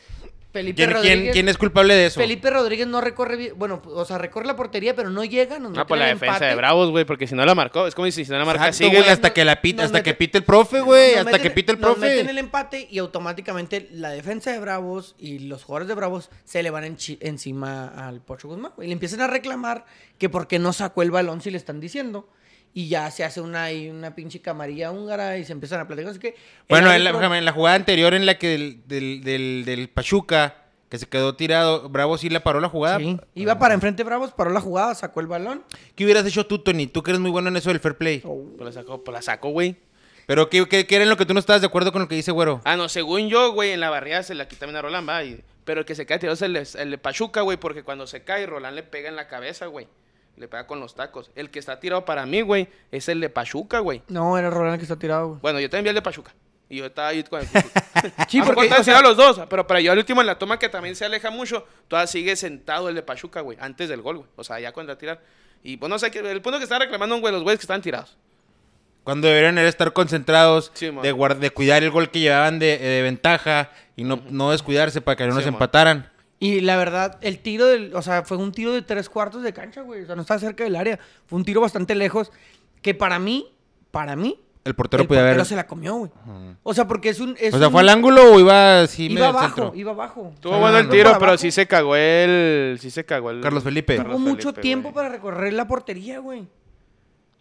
Felipe ¿Quién, Rodríguez. quién- quién es culpable de eso? Felipe Rodríguez no recorre bien. Bueno, o sea, recorre la portería, pero no llega. Nos Ah, por la el defensa empate. de Bravos, güey, porque si no la marcó, es como si si no la marca Exacto, sigue. güey, la- hasta que la pite, nos hasta que pite el profe, güey, Nos hasta meten- que pite el Nos meten profe. el empate y automáticamente la defensa de Bravos y los jugadores de Bravos se le van enchi- encima al Pocho Guzmán. güey, Y le empiezan a reclamar que por qué no sacó el balón si le están diciendo. Y ya se hace una, una pinche camarilla húngara y se empiezan a platicar. Así que Bueno, en la, en la jugada anterior en la que del, del, del, del Pachuca, que se quedó tirado, Bravo sí la paró la jugada. Sí, iba para enfrente Bravos, paró la jugada, sacó el balón. ¿Qué hubieras hecho tú, Tony? Tú que eres muy bueno en eso del fair play. Pues la sacó, pues la sacó, güey. Pero ¿qué, qué, qué era en lo que tú no estabas de acuerdo con lo que dice Güero? Ah, no, según yo, güey, en la barriada se la quita también a Roland, va. y- pero el que se cae tirado es el, el de Pachuca, güey, porque cuando se cae, Roland le pega en la cabeza, güey. Le pega con los tacos. El que está tirado para mí, güey, es el de Pachuca, güey. No, era Roland el que está tirado, güey. Bueno, yo también vi el de Pachuca. Y yo estaba ahí con el Pachuca. Sí, A lo porque, o sea- los dos, pero para yo al último en la toma que también se aleja mucho, todavía sigue sentado el de Pachuca, güey, antes del gol, güey. O sea, ya cuando tirar. Y pues no sé, que el punto que están reclamando, güey, los güeyes que están tirados. Cuando deberían era estar concentrados Sí, de, guard- de cuidar el gol que llevaban de, de ventaja y no, no descuidarse para que no Sí, nos man. empataran. Y la verdad, el tiro del, o sea, fue un tiro de tres cuartos de cancha, güey. O sea, no estaba cerca del área. Fue un tiro bastante lejos. Que para mí, para mí, El portero el podía portero haber. se la comió, güey. O sea, porque es un. es O sea, un- ¿fue al ángulo o iba así Iba medio al abajo, centro? iba abajo. Estuvo Ah, bueno el tiro, pero abajo. sí se cagó el. Sí se cagó el. Carlos Felipe. Tuvo Carlos mucho Felipe, tiempo güey. para recorrer la portería, güey.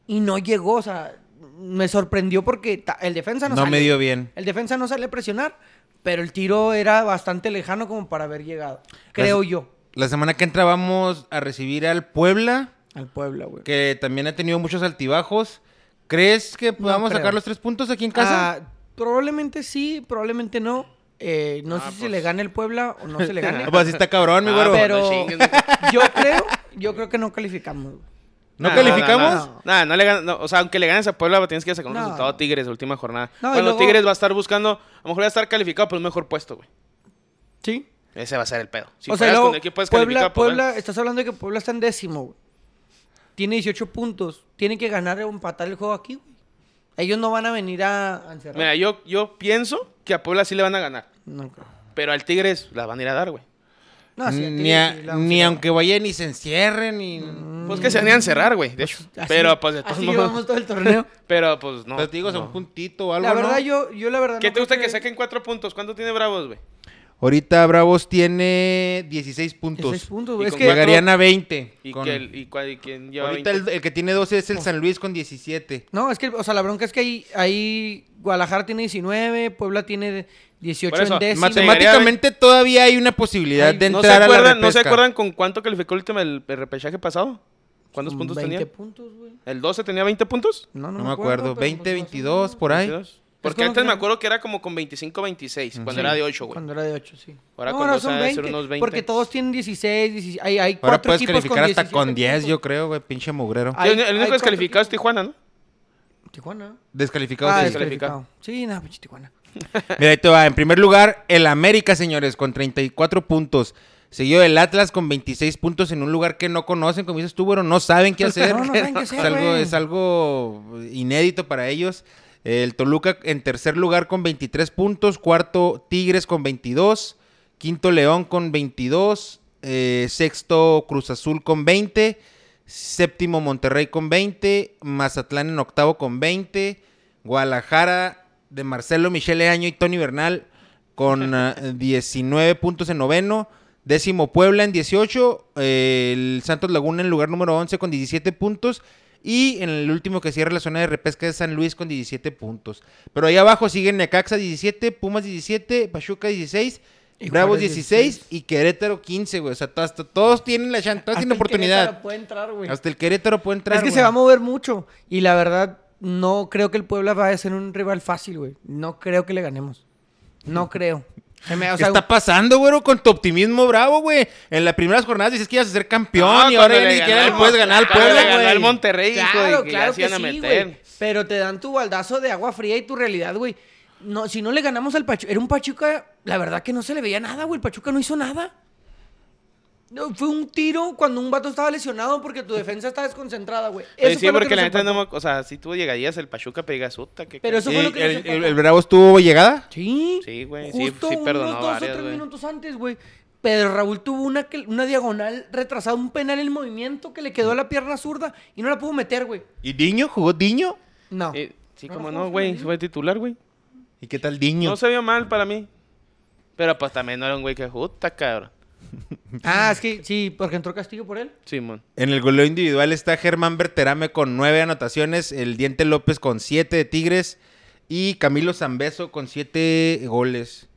Y no llegó, o sea, me sorprendió porque el defensa no, No sale. me dio bien. El defensa no sale a presionar, pero el tiro era bastante lejano como para haber llegado. Creo yo. La semana que entra vamos a recibir al Puebla, Al Puebla, güey. que también ha tenido muchos altibajos. ¿Crees que podamos sacar los tres puntos aquí en casa? Ah, probablemente sí, probablemente no. Eh, no Ah, sé si pues. le gane el Puebla o no se le gane. Ah, pues así está cabrón, mi Ah, güero. pero no chingues, mijo. yo creo, yo creo que no calificamos. güey. ¿No Nah, calificamos? No, no, Nah, no le ganan- no, o sea, aunque le ganes a Puebla, tienes que sacar un No. resultado a Tigres, última jornada. Cuando luego- Tigres va a estar buscando, a lo mejor va a estar calificado por un mejor puesto, güey. Sí. Ese va a ser el pedo. Si o sea, luego, con el equipo Puebla, pues, Puebla, bueno. estás hablando de que Puebla está en décimo, güey. Tiene 18 puntos. Tiene que ganar o empatar el juego aquí, güey. Ellos no van a venir a, a encerrar. Mira, yo, yo pienso que a Puebla sí le van a ganar. No creo. Pero al Tigres la van a ir a dar, güey. No, sí, a ni a- sí la vamos ni a- aunque vayan ni se encierren, ni... Pues que se van a encerrar, güey. De hecho. Así- pero pues de todos así modos. llevamos todo el torneo. Pero pues no. Pero te digo, no. un puntito o algo, la verdad, ¿no? yo, yo la verdad ¿Qué no te creo gusta que saquen cuatro puntos? ¿Cuánto tiene Bravos, güey? Ahorita Bravos tiene 16 puntos. 16 puntos. Es con que... Llegarían a 20. ¿Y, con- que el- y, cuál- y quién lleva Ahorita 20? el, el que tiene 12 es el San Luis con 17. No, es que, o sea, la bronca es que ahí, ahí Guadalajara tiene 19, Puebla tiene 18 Por eso, en décimo. mate- Matemáticamente todavía hay una posibilidad Ay, de ¿No se, entrar a la acuerdan, ¿No se acuerdan con cuánto calificó el último el, el repechaje pasado? ¿Cuántos puntos 20 tenía? puntos, güey. ¿El 12 tenía 20 puntos? No, No me acuerdo. pero 20, pues, 22, por ahí. 22. Porque antes que- me acuerdo que era como con 25, 26, cuando Sí, era de 8, güey. Cuando era de 8, sí. Ahora no, son ha de ser 20, unos 20. Porque todos tienen 16, 17. Hay, hay Ahora cuatro puedes equipos calificar con hasta 17 con 10, puntos. yo creo, güey. Pinche mugrero. Hay- el, único descalificado es. Tijuana, ¿no? Tijuana. Descalificado. Ah, sí. descalificado. descalificado. Sí, nada, pinche Tijuana. Mira, ahí te va. En primer lugar, el América, señores, con 34 puntos. Seguido el Atlas con 26 puntos en un lugar que no conocen, como dices tú, bueno, no saben qué hacer. No, no saben qué hacer, es, algo, es algo inédito para ellos. El Toluca en tercer lugar con 23 puntos. Cuarto, Tigres con 22. Quinto, León con 22. eh, sexto, Cruz Azul con 20. Séptimo, Monterrey con 20. Mazatlán en octavo con 20. Guadalajara de Marcelo Michele Año y Tony Bernal con ah, 19 puntos en noveno. Décimo Puebla en 18. eh, el Santos Laguna en lugar número 11 con 17 puntos. Y en el último que cierra la zona de repesca es San Luis con 17 puntos. Pero ahí abajo siguen Necaxa 17, Pumas 17, Pachuca 16, Y Bravos Juárez 16, 16. y Querétaro 15, güey. O sea, hasta- todos tienen la chance, todos Hasta tienen el oportunidad. Querétaro puede entrar, güey. Hasta el Querétaro puede entrar. es que güey. se va a mover mucho. Y la verdad, no creo que el Puebla vaya a ser un rival fácil, güey. No creo que le ganemos. No creo. Se me- o ¿Qué sea, está pasando, güero? Con tu optimismo bravo, güey. En las primeras jornadas dices que ibas a ser campeón No, y ahora ni siquiera le puedes ganar al ganó güey. al Monterrey, hijo, Claro, y que claro que a sí, meter. Pero te dan tu baldazo de agua fría y tu realidad, güey. No, si no le ganamos al Pachuca, era un Pachuca, la verdad que no se le veía nada, güey. El Pachuca no hizo nada. No, fue un tiro cuando un vato estaba lesionado porque tu defensa estaba desconcentrada, güey. Eso sí, fue lo porque que la neta no me- O sea, si tú llegarías el Pachuca, pero digas, "Uta, qué Pero ca-". eso fue lo ¿Y que el, empató. el- el Bravo estuvo llegada? Sí. Sí, güey, sí, Justo sí perdonó unos dos varias, o tres minutos antes, güey. Pero Raúl tuvo una, que- una diagonal retrasada, un penal en movimiento que le quedó a la pierna zurda y no la pudo meter, güey. ¿Y Diño? ¿Jugó Diño? No. Sí, sí, No, como no, güey, fue titular, güey. ¿Y qué tal Diño? No se vio mal para mí. Pero pues también no era un güey que justa, cabrón. Ah, es que sí, porque entró Castillo por él. Simón. En el goleo individual está Germán Berterame con nueve anotaciones, el Diente López con siete de Tigres y Camilo Zambeso con siete goles.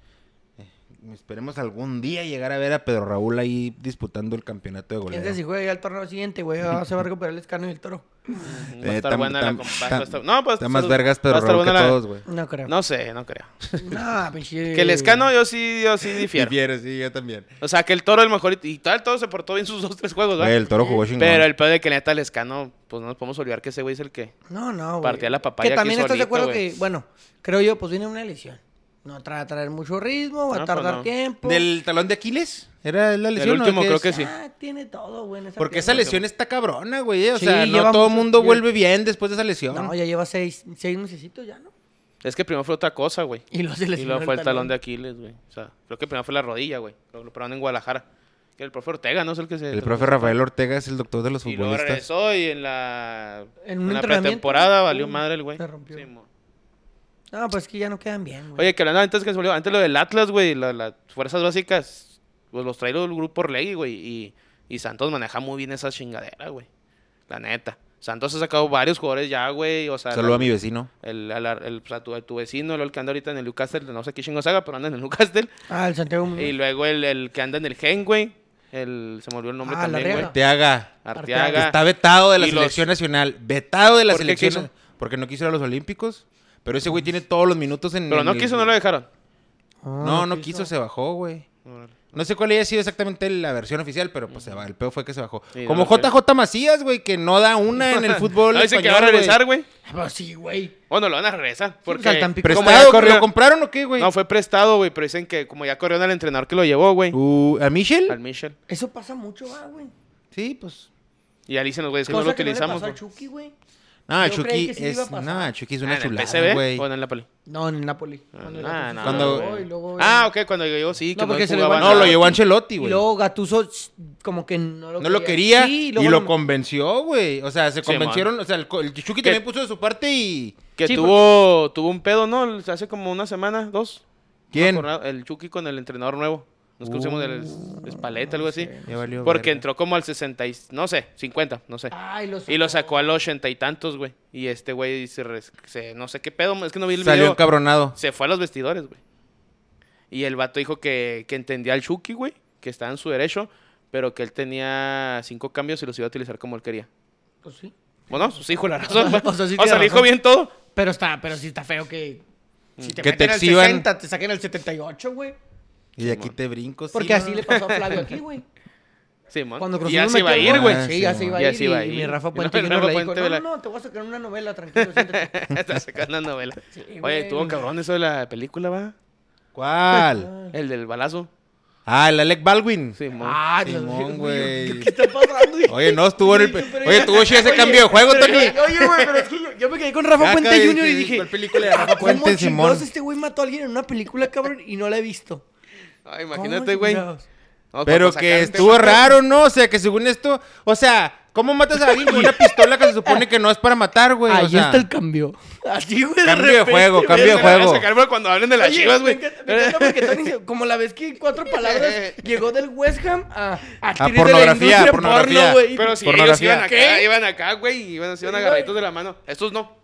Eh, Esperemos algún día llegar a ver a Pedro Raúl ahí disputando el campeonato de goleo. Si juega ya el torneo siguiente, güey. ah, Se va a recuperar el escano y el toro. Va a Eh, estar tam- buena la compa- tam- va a estar- No, pues. Está más va- vergas Raúl que la- todos, güey. No creo. No sé, no creo. No, pinche. Que el escano yo sí, yo sí difiero. Difiere, sí, yo también. O sea, que el toro el mejor. Y tal, todo se portó bien sus dos, tres juegos, Güey, ¿verdad? el toro jugó chingón. Pero el peor de que neta el escano, pues no nos podemos olvidar que ese güey es el que. No, no, güey. Partía la papaya Que también aquí estás de acuerdo güey. que, bueno, creo yo, pues viene una lesión. No trae a traer mucho ritmo, va a No, pues tardar no. tiempo. ¿Del talón de Aquiles? ¿Era la lesión? o último creo es? que sí. Ah, tiene todo, güey. esa Porque esa lesión está cabrona, güey. O Sí, sea, no todo el mundo ya- vuelve bien después de esa lesión. No, ya lleva seis, seis mesecitos ya, ¿no? Es que primero fue otra cosa, güey. Y luego se Y luego fue el talón de Aquiles, güey. O sea, creo que primero fue la rodilla, güey. Lo lo en Guadalajara. Que el profe Ortega, ¿no? Es el que se... El profe Rafael Ortega es el doctor de los Y futbolistas. regresó y en la... En un en la pretemporada valió madre el güey. se rompió. Sí, mo. No, pues es que ya no quedan bien, güey. Oye, que hablando antes que se me olvidó, antes lo del Atlas, güey, la- las fuerzas básicas, pues los trae el grupo Orlegui, güey, y, y Santos maneja muy bien esa chingadera, güey. La neta. Santos ha sacado varios jugadores ya, güey, o sea... Saludo la- a mi vecino. El, el, el- o sea, tu, tu vecino, el que anda ahorita en el Newcastle, no sé qué chingo haga, pero anda en el Newcastle. Ah, el Santiago. Y luego el, el que anda en el Gen, güey. El, se me olvidó el nombre Ah, también, güey. Te haga. Arteaga. Está vetado de la Y los- selección nacional. Vetado de la ¿Por qué selección. quiso? Porque no quiso ir a los Olímpicos. Pero ese güey tiene todos los minutos en. Pero no el- quiso, no lo dejaron. Ah, No, no quiso, se bajó, güey. No sé cuál haya sido exactamente la versión oficial, pero pues se va. El peor fue que se bajó. Sí, Como no. JJ Macías, güey, que no da una en el fútbol. No, dicen que va a regresar, güey. Ah, Pues sí, güey. Bueno, lo van a regresar. Porque ya ¿Prestado? corrió- ¿Lo compraron o qué, güey? No, fue prestado, güey, pero dicen que como ya corrió al entrenador que lo llevó, güey. Uh, ¿A Michel? Al Michel. Eso pasa mucho, ah, güey. Sí, pues. Y ya dicen los güeyes que no lo que no le utilizamos. pasó güey. Chucky, güey. No, Yo creí Chucky que sí le iba a es. pasar. No, Chucky es Ah, una ¿En el chulada, PSV güey. o en el Napoli? No, en el Napoli. Cuando Ah, Gattuso no, Cuando- llegó y luego- Ah, ok, cuando llegó, sí, que No, no, porque se le jugaba No, lo llevó Ancelotti, Y güey. luego Gatuso como que no lo No lo quería Sí, y luego lo convenció, güey. O sea, se Sí, convencieron. O sea, el, co- el Chucky también puso de su parte y. Que Sí, tuvo, tuvo un pedo, ¿no? Hace como una semana, dos. ¿Quién? Una jornada, El Chucky con el entrenador nuevo. Nos conocemos del Espaleta, algo así. Porque verga. entró como al 60, y- no sé, 50, no sé. Ay, lo Y lo sacó a los 80 y tantos, güey. Y este güey se, no sé qué pedo, es que no vi el Salió video. encabronado. Se fue a los vestidores, güey. Y el vato dijo que, que entendía al Chucky, güey, que estaba en su derecho, pero que él tenía cinco cambios y los iba a utilizar como él quería. Pues sí. Bueno, pues dijo la razón. güey. O sea, sí o sea, le dijo bien todo. Pero está, pero sí está feo que. Si te Que te meten al exhiban. 60, te saquen al 78, güey. Y de aquí te brinco. sí, Porque ¿no? así le pasó a Flavio aquí, güey. Sí, mon. Cuando y Cruz ya Azul se iba a ir, el güey. gol, Sí, ya se iba a Ya ir. se iba a y, y mi Rafa Y Puente luego Junior le dijo, no, no, no, te voy a sacar una novela, tranquilo, siéntate. Sacando una novela. Sí, Oye, estuvo cabrón eso de la película, va. ¿Cuál? El del balazo. Ah, el Alec Baldwin. Sí, mon. Ah, Simón, güey. ¿Qué está pasando? Oye, no, estuvo en el. Oye, ya- tuvo chido ese Oye, cambio de juego, Tony. Oye, güey, pero es que yo, yo me quedé con Rafa Ah, Puente Junior y dije, ¿cuál película de Rafa ¿cómo Puente, Simón? este güey mató a alguien en una película, cabrón, y no la he visto? Ay, ¿Cómo imagínate, güey. No, Pero que estuvo raro, ¿no? O sea, que según esto. O sea, ¿cómo matas a alguien con una pistola que se supone que no es para matar, güey? Ahí o sea, está el cambio. Así, güey, Cambio de repente, juego, cambio de a juego. cuando hablen de las Oye, chivas, me güey. encanta- me encanta porque Tony, como la vez que en cuatro palabras llegó del West Ham a de la pornografía, porno, güey. Pero si Pornografía. ellos iban acá, ¿Qué? iban acá, güey, y iban, se iban agarraditos de la mano. Estos no.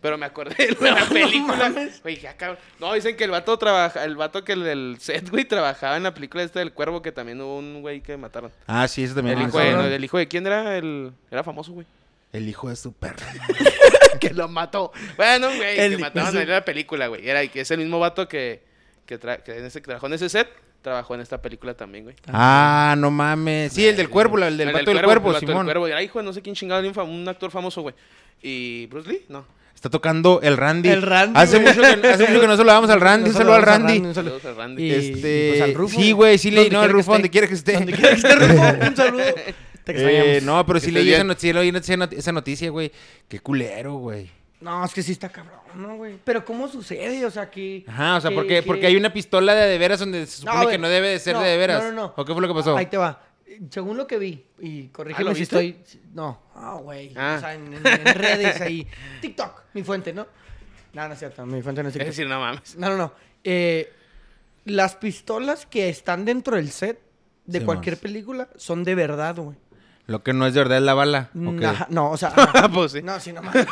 Pero me acordé de la No película. mames. Güey, ya cabrón. No, dicen que el vato trabaja, el vato que el, el set, güey, trabajaba en la película esta del cuervo, que también hubo un güey que mataron. Ah, sí, ese también. El hijo, de, mencionaron. no, el hijo de quién era el. Era famoso, güey. El hijo de su perra. que lo mató. Bueno, güey, El- que mataron en la película, güey. Era que es el mismo vato que, que, tra- que en ese, que trabajó en ese set, trabajó en esta película también, güey. Ah, no mames. Sí, el del cuervo, el del El vato del el cuervo, vato del Simón. cuervo. Era hijo de no sé quién chingado, un actor famoso, güey. ¿Y Bruce Lee? No. Está tocando el Randy. El Randy, Hace mucho, que, hace mucho que no saludamos al Randy. Un saludo al Randy. un saludo. Saludos a Randy. Y- Este, pues al Rufo. sí, güey, sí leí, no, que Rufo, donde quiera que esté. Donde quiera que esté Rufo, un saludo. Te Eh, extrañamos. no, pero sí leí esa, not- sí leí esa not- esa noticia, güey. Qué culero, güey. No, es que sí está cabrón, ¿no, güey? Pero ¿cómo sucede? O sea, que... Ajá, o sea, que- porque, que- porque hay una pistola de de veras donde se supone que no debe de ser no, de de veras. No, no, no. ¿O qué fue lo que pasó? Ahí te va. Según lo que vi, y corrígeme ¿Ah, lo si estoy... No, ah, güey. Ah. O sea, en, en- en redes ahí. TikTok, mi fuente, ¿no? No, no es cierto, mi fuente no es Es TikTok. decir, no mames. No, no, no. Eh, las pistolas que están dentro del set de Sí, cualquier película son de verdad, güey. Lo que no es de verdad es la bala. ¿o qué? Ajá, No, o sea... ajá. pues sí. No, sí, no mames.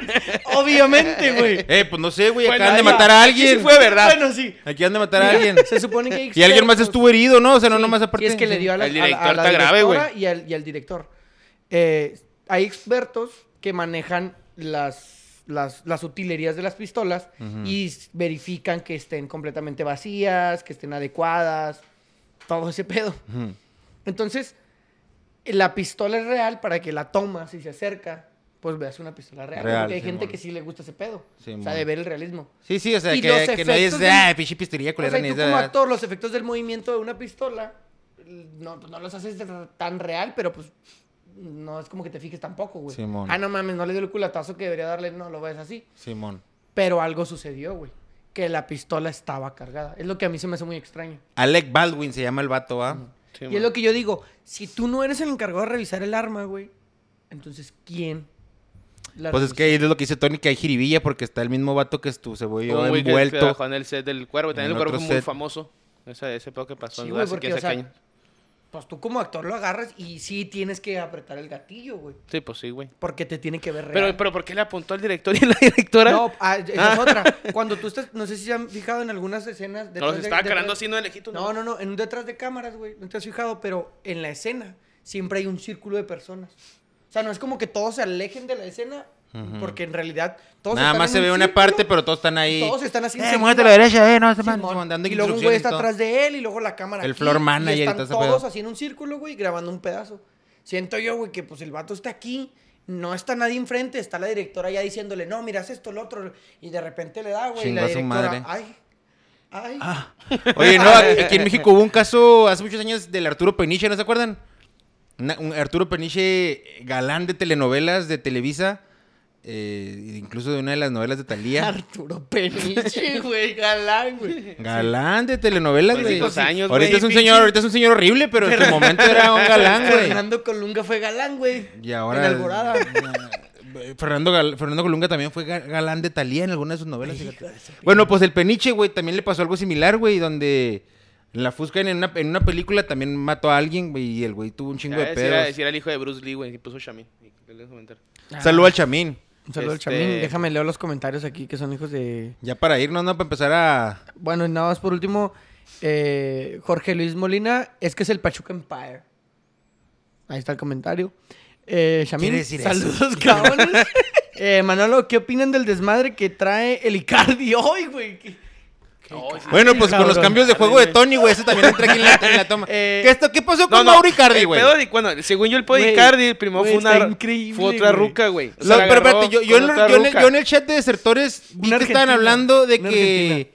Obviamente, güey. Eh, pues no sé, güey. Bueno, Acaban de ahí- matar a alguien. sí fue verdad. Bueno, sí. Aquí han de matar a alguien. Se supone que hay Y alguien más expertos. estuvo herido, ¿no? O sea, no nomás aparte. sí, es que le dio a la, El a la- director a la está grave, güey. y al, y al director. Eh, hay expertos que manejan las, las, las utilerías de las pistolas y s- verifican que estén completamente vacías, que estén adecuadas, todo ese pedo. Ujú. Entonces, la pistola es real para que la tomas y se acerca, pues veas una pistola real. Real, hay gente que sí le gusta ese pedo. o sea, de ver el realismo. Sí, sí, o sea, que, que nadie es de, ah, pinche O culera sea, tú de como verdad". actor, los efectos del movimiento de una pistola, no, pues no los haces tan real, pero pues no es como que te fijes tampoco, güey. Simón. Ah, no mames, no le dio el culatazo que debería darle, no, lo ves así. Simón. Pero algo sucedió, güey. Que la pistola estaba cargada. Es lo que a mí se me hace muy extraño. Alec Baldwin se llama el vato, ¿ah? Sí, y man. es lo que yo digo. Si tú no eres el encargado de revisar el arma, güey. Entonces, ¿quién? la Pues es que ahí es lo que dice Tony, que hay jiribilla porque está el mismo vato que estuvo, que envuelto. trabajó en el set del cuervo. También En el cuervo fue muy famoso. Ese, ese pedo que pasó Sí, en güey, porque, 15 o sea, años. Pues tú como actor lo agarras y sí tienes que apretar el gatillo, güey. Sí, pues sí, güey. Porque te tiene que ver real. Pero, pero ¿por qué le apuntó al director y a la directora? No, ah, esa es otra. Cuando tú estás, no sé si se han fijado en algunas escenas. No, se estaba calando así, no de lejito. No, no, no, en un detrás de cámaras, güey. No te has fijado, pero en la escena siempre hay un círculo de personas. O sea, no es como que todos se alejen de la escena, porque en realidad todos Nada están más en se un ve una parte, pero todos están ahí. Todos están así. Eh, muévete a la derecha, eh, no, se man- Simón. dando Y luego un güey está atrás de él y luego la cámara. El aquí, floor y manager y están todo todos pedo. así en un círculo, güey, grabando un pedazo. Siento yo, güey, que pues el vato está aquí, no está nadie enfrente, está la directora ya diciéndole, no, mira, haz esto, lo otro. Y de repente le da, güey, y la directora, madre. ay, ay. Ah. Oye, no, aquí en México hubo un caso hace muchos años del Arturo Peniche, ¿no se acuerdan? Una- un Arturo Peniche, galán de telenovelas de Televisa, eh, incluso de una de las novelas de Talía. Arturo Peniche, güey, galán, güey. Galán de telenovelas, Pues güey. años, ahorita es un pinche. señor, ahorita es un señor horrible, pero en su momento era un galán, güey. Fernando Colunga fue galán, güey. Y ahora En Alborada. Fernando, Gal- Fernando Colunga también fue ga- galán de Talía en alguna de sus novelas. Bueno, pues el Peniche, güey, también le pasó algo similar, güey, donde en la Fusca en una, en una película también mató a alguien, güey, y el güey tuvo un chingo de Ah, era, pedos. ese era el hijo de Bruce Lee, güey, que puso Shamin. Comentar. Saludo al Chamín. Un saludo Este- al Chamín. Déjame leer los comentarios aquí que son hijos de. Ya para irnos, ¿no? Para empezar a... Bueno, y nada más por último, eh, Jorge Luis Molina, es que es el Pachuca Empire. Ahí está el comentario. Eh, decir eso. saludos, cabrones. eh, Manolo, ¿qué opinan del desmadre que trae el Icardi hoy, güey? ¿Qué- Bueno, pues con los cambios de juego de Tony, güey, eso también entra aquí en la, en la toma. Eh, ¿Qué, esto, ¿Qué pasó con Mauro Icardi, el güey? bueno, según yo el pedo de Güey, Icardi, primero güey, fue una... fue otra ruca, güey. O No, sea, la pero espérate, yo, en, el- yo yo en chat de desertores vi que estaban hablando de que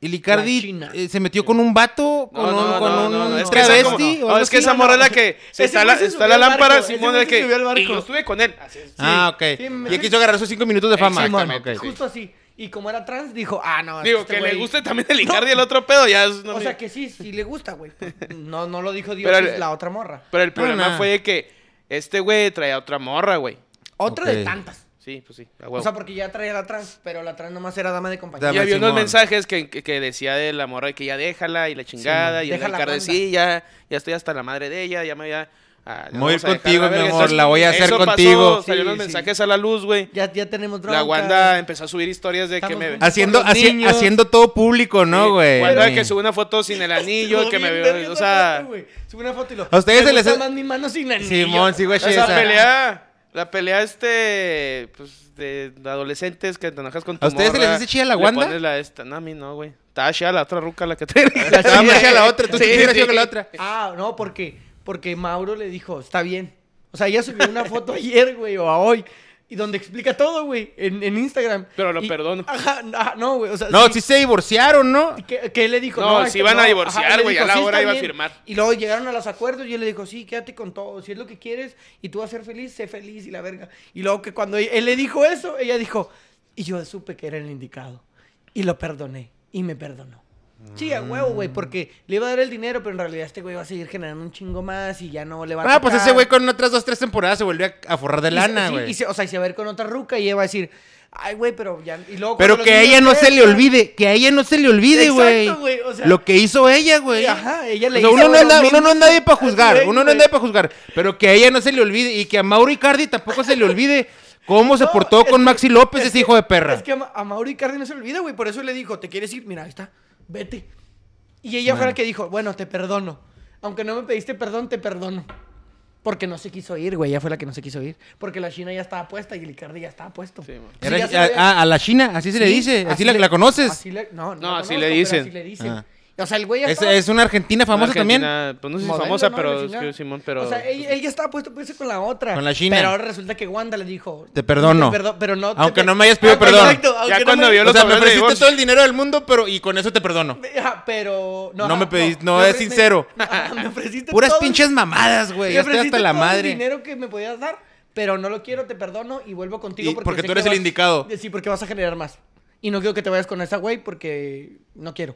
el Icardi eh, se metió con un vato, con No, un, no, con no, un no, no, es travesti. como- no, es que esa morra es la que está, la, se está la barco, lámpara, ese Simón, de que... subió al barco. Y yo estuve con él. Así es. Ah, ok. Sí, me- y quiso agarrar sus cinco minutos de fama. Simón, Ok. justo así. Y como era trans, dijo, ah, no. es Digo, este que le guste también el Icardi el otro pedo, ya es... no o sea que sí, sí le gusta, güey. No, no lo dijo Dios, Pero es el- la otra morra. Pero el problema no. fue de que este güey traía otra morra, güey. Otra de tantas. Sí, pues sí, O sea, porque ya traía la trans, pero la trans nomás era dama de compañía. Y había unos mensajes que, que, que decía de la morra que ya déjala y la chingada. man, y el Icardi, sí, ya, ya estoy hasta la madre de ella, ya me había... ah, Voy a ir contigo, mi amor, la voy a hacer eso contigo. Pasó, salieron Sí, los sí. mensajes a la luz, güey. Ya, ya tenemos droga. La Wanda empezó a subir historias de que me... Haciendo, haci- haciendo todo público, ¿no, Sí, güey? Wanda Sí. que sube una foto sin el anillo, que me veo. o sea... Sube una foto y lo. A ustedes se les más mi mano sin anillo. Simón, sí, güey, Esa pelea, la pelea este, pues, de adolescentes que te enojas con tu ¿A ustedes se les hace chida la le Wanda? pones la esta, no, a mí no, güey. Estaba chida la otra ruca la que te... Estaba más chida la otra, tú sí, Sí, sí. que la otra. Ah, no, porque, porque Mauro le dijo, está bien. O sea, ella subió una foto ayer, güey, o a hoy. Y donde explica todo, güey, en, en Instagram. Pero lo Y- perdono. Ajá, ajá, no, güey, o sea. No, sí- sí se divorciaron, ¿no? ¿Qué, qué le dijo? No, es sí iban a no. divorciar, güey, a la "Sí, hora iba a bien". firmar. Y luego llegaron a los acuerdos y él le dijo, sí, quédate con todo. Si es lo que quieres y tú vas a ser feliz, sé feliz y la verga. Y luego que cuando él le dijo eso, ella dijo, y yo supe que era el indicado. Y lo perdoné. Y me perdonó. Sí, a huevo, güey, porque le iba a dar el dinero, pero en realidad este güey va a seguir generando un chingo más y ya no le va a Ah, pues ese güey con otras dos, tres temporadas se volvió a, forrar de lana, güey. o sea, y se va a ver con otra ruca y ella va a decir, ay, güey, pero ya. Y luego Pero que a ella no se le olvide, que a ella no se le olvide, Exacto, güey. güey, o sea- Lo que hizo ella, güey. Ajá, ella le O sea, hizo uno, no uno no es nadie para juzgar, uno no es güey. nadie para juzgar, pero que a ella no se le olvide y que a Mauro Icardi tampoco se le olvide cómo se No, portó con que- Maxi López, es ese que- hijo de perra. Es que a, a Mauro Icardi no se le olvida, güey. Por eso le dijo, ¿te quieres ir? Mira, ahí está, vete. Y ella fue la que dijo, bueno, te perdono. Aunque no me pediste perdón, te perdono. Porque no se quiso ir, güey. Ella fue la que no se quiso ir. Porque la China ya estaba puesta y el Icardi ya estaba puesto. Sí, man. Sí, Era- ya se a, había- a- a la China, así se le dice, así, así la, le- la conoces. así le- no, no, No, la así conozco, le dicen. Así le dicen. Ah. O sea, el güey Es, estaba... es una argentina famosa también. Argentina, Pues no sé si modelo, famosa, ¿no? pero es que Simón, pero... O sea, ella, ella estaba puesta pues, con la otra. Con la China. Pero ahora resulta que Wanda le dijo... Te perdono. "Te perdo- pero no... te Aunque pe- no me hayas pedido Aunque- perdón. exacto, Ya no cuando me- vio O los sea, me ofreciste todo el dinero del mundo, pero y con eso te perdono. Ajá, pero... No ajá, me pediste- no, es sincero. me- ajá, me ofreciste Puras todo- pinches mamadas, güey. Ya estoy hasta la todo el madre. dinero que me podías dar, pero no lo quiero, te perdono y vuelvo contigo porque, tú eres el indicado. Sí, porque vas a generar más. Y no quiero que te vayas con esa güey porque no quiero.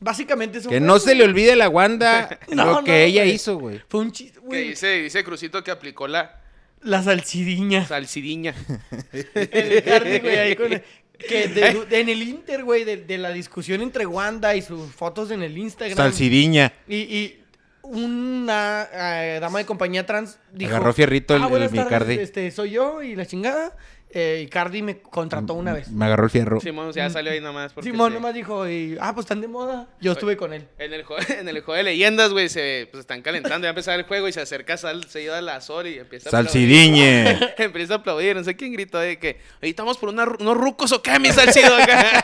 Básicamente eso Que fue, no se le olvide a la Wanda No, lo no, que ella güey. hizo, güey. Fue un chiste, Que güey. dice, dice Crucito que aplicó la La salsidiña. salsidiña. El Cardi, güey, ahí con el- que de- de- en el Inter, güey, de, de la discusión entre Wanda y sus fotos en el Instagram. Salsidiña. Y, y una eh, dama de compañía trans dijo... Agarró fierrito el- "Ah, buenas el mi tardes, Cardi". Este, soy yo y la chingada. Eh, y Cardi me contrató una vez. Me agarró el fierro. Simón ya salió ahí nomás. porque Simón sí. nomás dijo, y, ah, pues están de moda. Yo estuve con él. En el, juego, en el juego de leyendas, güey, se pues, están calentando. Ya empezar el juego y se acerca Sal, se lleva la Azor y empieza a aplaudir. Salsidiñe. empieza a aplaudir. No sé quién gritó de que, oye, estamos por una unos rucos o qué, mi salcido acá.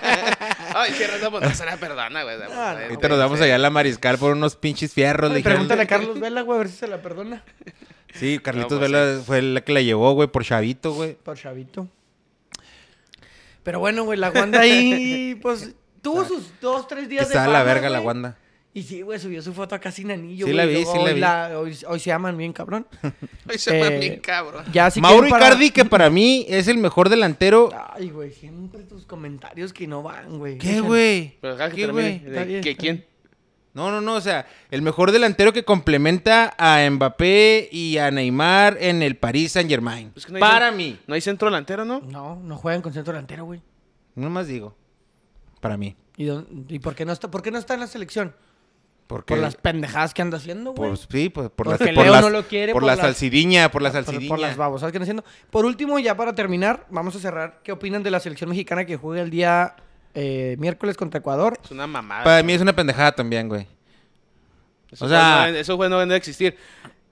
Ay, qué raza, pues no se la perdona, güey. Ah, no. Pues, Ahorita nos vamos allá a la mariscal por unos pinches fierros. le Ay, dijeron. pregúntale a Carlos Vela, güey, a ver si se la perdona. Sí, Carlitos No, pues, Vela fue la que la llevó, güey, por chavito, güey. Por chavito. Pero bueno, güey, la Wanda ahí, pues, tuvo sus dos, tres días de Está a la verga la. Wanda. Y sí, güey, subió su foto acá sin anillo, Sí güey. la vi, sí la hoy vi. hoy, hoy se llaman bien, cabrón. Ay, se llama Eh, bien cabrón. Ya si Mauro quieren para- Icardi, que para mí es el mejor delantero. Ay, güey, siempre tus comentarios que no van, güey. ¿Qué, güey? Pero deja que ¿Qué, güey? De- Está ¿Que está quién? No, no, no, o sea, el mejor delantero que complementa a Mbappé y a Neymar en el Paris Saint Germain. Es que no hay Para mí. No hay centro delantero, ¿no? No, no juegan con centro delantero, güey. No más digo. Para mí. ¿Y, dónde- ¿Y por qué no está, por qué no está en la selección? Porque Por las pendejadas que anda haciendo, güey. por- sí, pues, por las Porque por Leo las- no lo quiere, por por la las- salsidiña, por la Por- salsidiña. Por, las babosas que están haciendo. Por último, ya para terminar, vamos a cerrar. ¿Qué opinan de la selección mexicana que juega el día eh, miércoles contra Ecuador? Es una mamada. Para mí es una pendejada también, güey. Eso o sea- Esos juegos no deben de existir.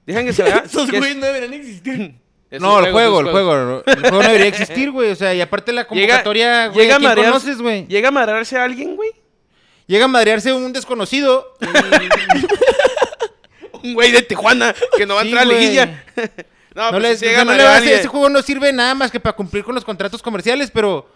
Dejan que se. Esos güeyes no deberían existir. esos No, el juego, el juego. El juego no debería existir, güey. O sea, y aparte la Llega, convocatoria, güey, llega, ¿a a quién marearse, conoces, güey? llega a marearse a alguien, güey. Llega a madrearse un desconocido. Un güey de Tijuana que no va a Sí, entrar a güey. liguilla. no, No, pues le, si llega a o sea, no le va a hacer- ese juego no sirve nada más que para cumplir con los contratos comerciales, pero...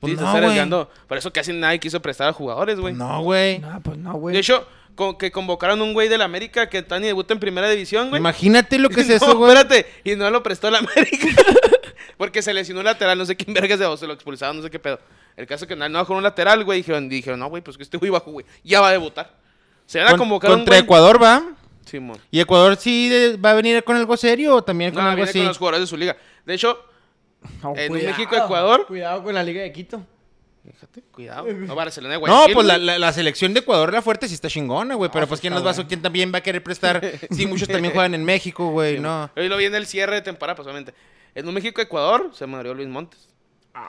Pues Sí, se no. Por eso casi nadie quiso prestar a jugadores, güey. No, güey. No, pues no, güey. De hecho, con, que convocaron un güey de la América que Tani debuta en primera división, güey. Imagínate lo que es No, eso, güey. espérate. Y no lo prestó la América. Porque se lesionó un lateral, no sé quién vergas de o se lo expulsaron, no sé qué pedo. El caso es que no, no con un lateral, güey. Dijeron, dijeron, no, güey, pues que este güey bajo, güey. Ya va a debutar. Se van a Con- convocar un contra. Ecuador, ¿va? Simón. ¿Y Ecuador sí va a venir con algo serio o también con No, algo viene así? con los jugadores de su liga. De hecho, En cuidado. México-Ecuador. Cuidado con la Liga de Quito. fíjate, cuidado. No, Barcelona No, pues la, güey. la- la selección de Ecuador, la fuerte, sí está chingona, güey. pero pues sí ¿quién, nos va a. ¿quién también va a querer prestar? Sí, muchos también juegan en México, güey, no. Hoy lo vi en el cierre de temporada, pues obviamente. En un México-Ecuador se madrió Luis Montes.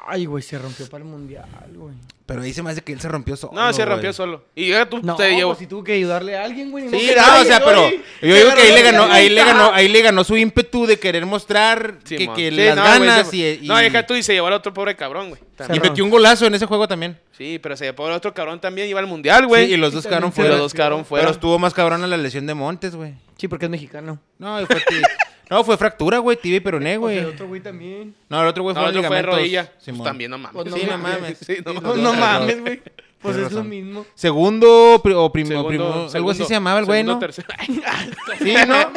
Ay, güey, se rompió para el mundial, güey. Pero ahí se me hace que él se rompió solo, No, se rompió güey. solo. Y ya tú No, te llevó. pues si tuvo que ayudarle a alguien, güey. Sí, no, o sea, pero yo digo que ahí le ganó, ahí le ganó, ahí le ganó su ímpetu de querer mostrar que, que Sí, las no, güey, ganas se- y, y- No, deja tú y se llevó al otro pobre cabrón, güey. y metió un golazo en ese juego también. Sí, pero se llevó al otro cabrón también. Iba al mundial, güey. Sí, y los dos quedaron fuera. Los dos quedaron fuera. Pero estuvo más cabrón la lesión de Montes, güey. Sí, porque es mexicano. No, y fue, ti- no, fue fractura, güey, tibia y peroné, Pues güey. el otro güey también. No, el otro güey No, fue el otro fue de rodilla. Pues también no mames. Pues Sí, no mames. Sí, no No, mames. no güey. Pues es lo mismo. Segundo pri- o primo, Segundo- primo, algo segundo- así se llamaba el güey, ¿no? tercero. Sí, ¿no?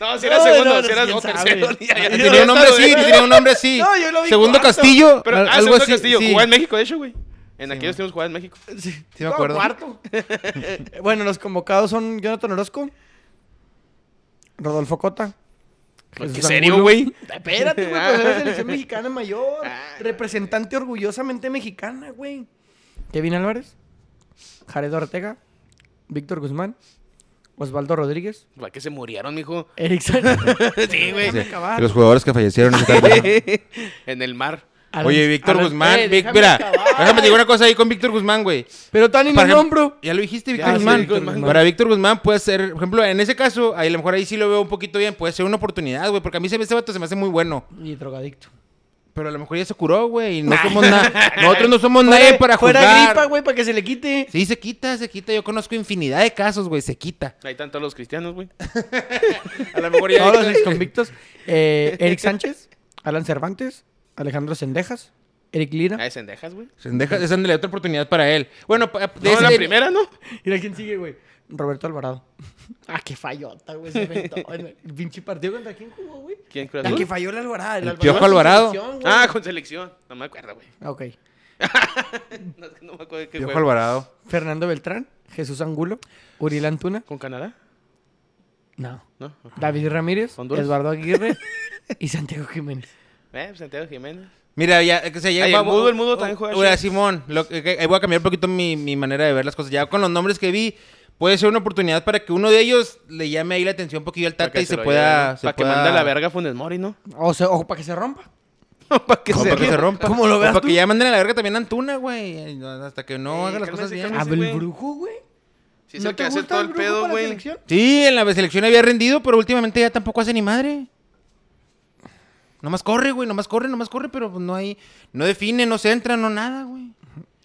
No, si era No, segundo, no, si era tercero. ya, ya, Tenía un nombre así, tenía un nombre así. No, yo lo vi Segundo cuarto. Castillo, Pero, ah, algo segundo así. Castillo. sí. Jugaba en México, de hecho, güey. En Sí, aquellos tiempos jugaba en México. Sí, Sí me acuerdo. Cuarto. bueno, los convocados son Jonathan Orozco, Rodolfo Cota. ¿Qué Jesús serio, güey? Espérate, güey, pues es la selección mexicana mayor. Ah. Representante orgullosamente mexicana, güey. Kevin Álvarez, Jared Ortega, Víctor Guzmán, Osvaldo Rodríguez, ¿Para qué se murieron, mijo? Eric Sánchez. Sí, güey. Los jugadores que fallecieron. En el mar. Alan- Oye, Víctor Alan- Guzmán. Eh, Vic- mira, acabar. déjame decir una cosa ahí con Víctor Guzmán, güey. Pero Para ejem- nombro. Ya lo dijiste, Víctor Ya, sí, Guzmán. Víctor Guzmán. Para Víctor Guzmán puede ser, por ejemplo, en ese caso, ahí a lo mejor ahí sí lo veo un poquito bien, puede ser una oportunidad, güey, porque a mí ese vato se me hace muy bueno. Y drogadicto. Pero a lo mejor ya se curó, güey, y no somos nada. Nosotros no somos nadie Fuera- para Fuera juzgar. gripa, güey, para que se le quite. Sí, se quita, se quita. Yo conozco infinidad de casos, güey, se quita. Ahí están todos los cristianos, güey. A lo mejor ya. Todos los exconvictos. Eh, Eric Sánchez, Alan Cervantes, Alejandro Sendejas, Eric Lira. Ah, sendejas, güey. Se deja, esa es la otra oportunidad para él. Bueno, de No, la primera, ¿no? Mira quién sigue, güey. Roberto Alvarado. Ah, qué fallota, güey. Se el pinche partido contra quién jugó, güey. ¿Quién Cruz La que falló el Alvarado. El Alvarado Piojo con Alvarado. güey. Ah, con selección. No me acuerdo, güey. Ok. No, es no me acuerdo de qué Piojo juego. Alvarado. Fernando Beltrán, Jesús Angulo, Uriel Antuna. ¿Con Canadá? No. ¿No? David Ramírez, Honduras. Eduardo Aguirre y Santiago Jiménez. Eh, Santiago Jiménez. Mira, ya, o sea, ya Ay, va- el mudo, el mudo también juega Chivas. Simón, lo ahí voy a cambiar un poquito mi, mi manera de ver las cosas. Ya con los nombres que vi, puede ser una oportunidad para que uno de ellos le llame ahí la atención un poquillo al Tata y se, pueda... lleve, ¿no? se Para que mande a la verga a Funes Mori, ¿no? O, sea, o para que se rompa. para que Como se, para que se rompa. ¿Cómo lo O veas para tú? que ya manden a la verga también a Antuna, güey. Hasta que no Eh, haga las cosas bien. cálmese. Habla güey. el brujo, güey. Sí, es el que hace todo el pedo, güey. Sí, en la selección había rendido, pero últimamente ya tampoco hace ni madre. Nomás corre, güey, nomás corre, nomás corre, pero pues no hay... No define, no centra, no nada, güey.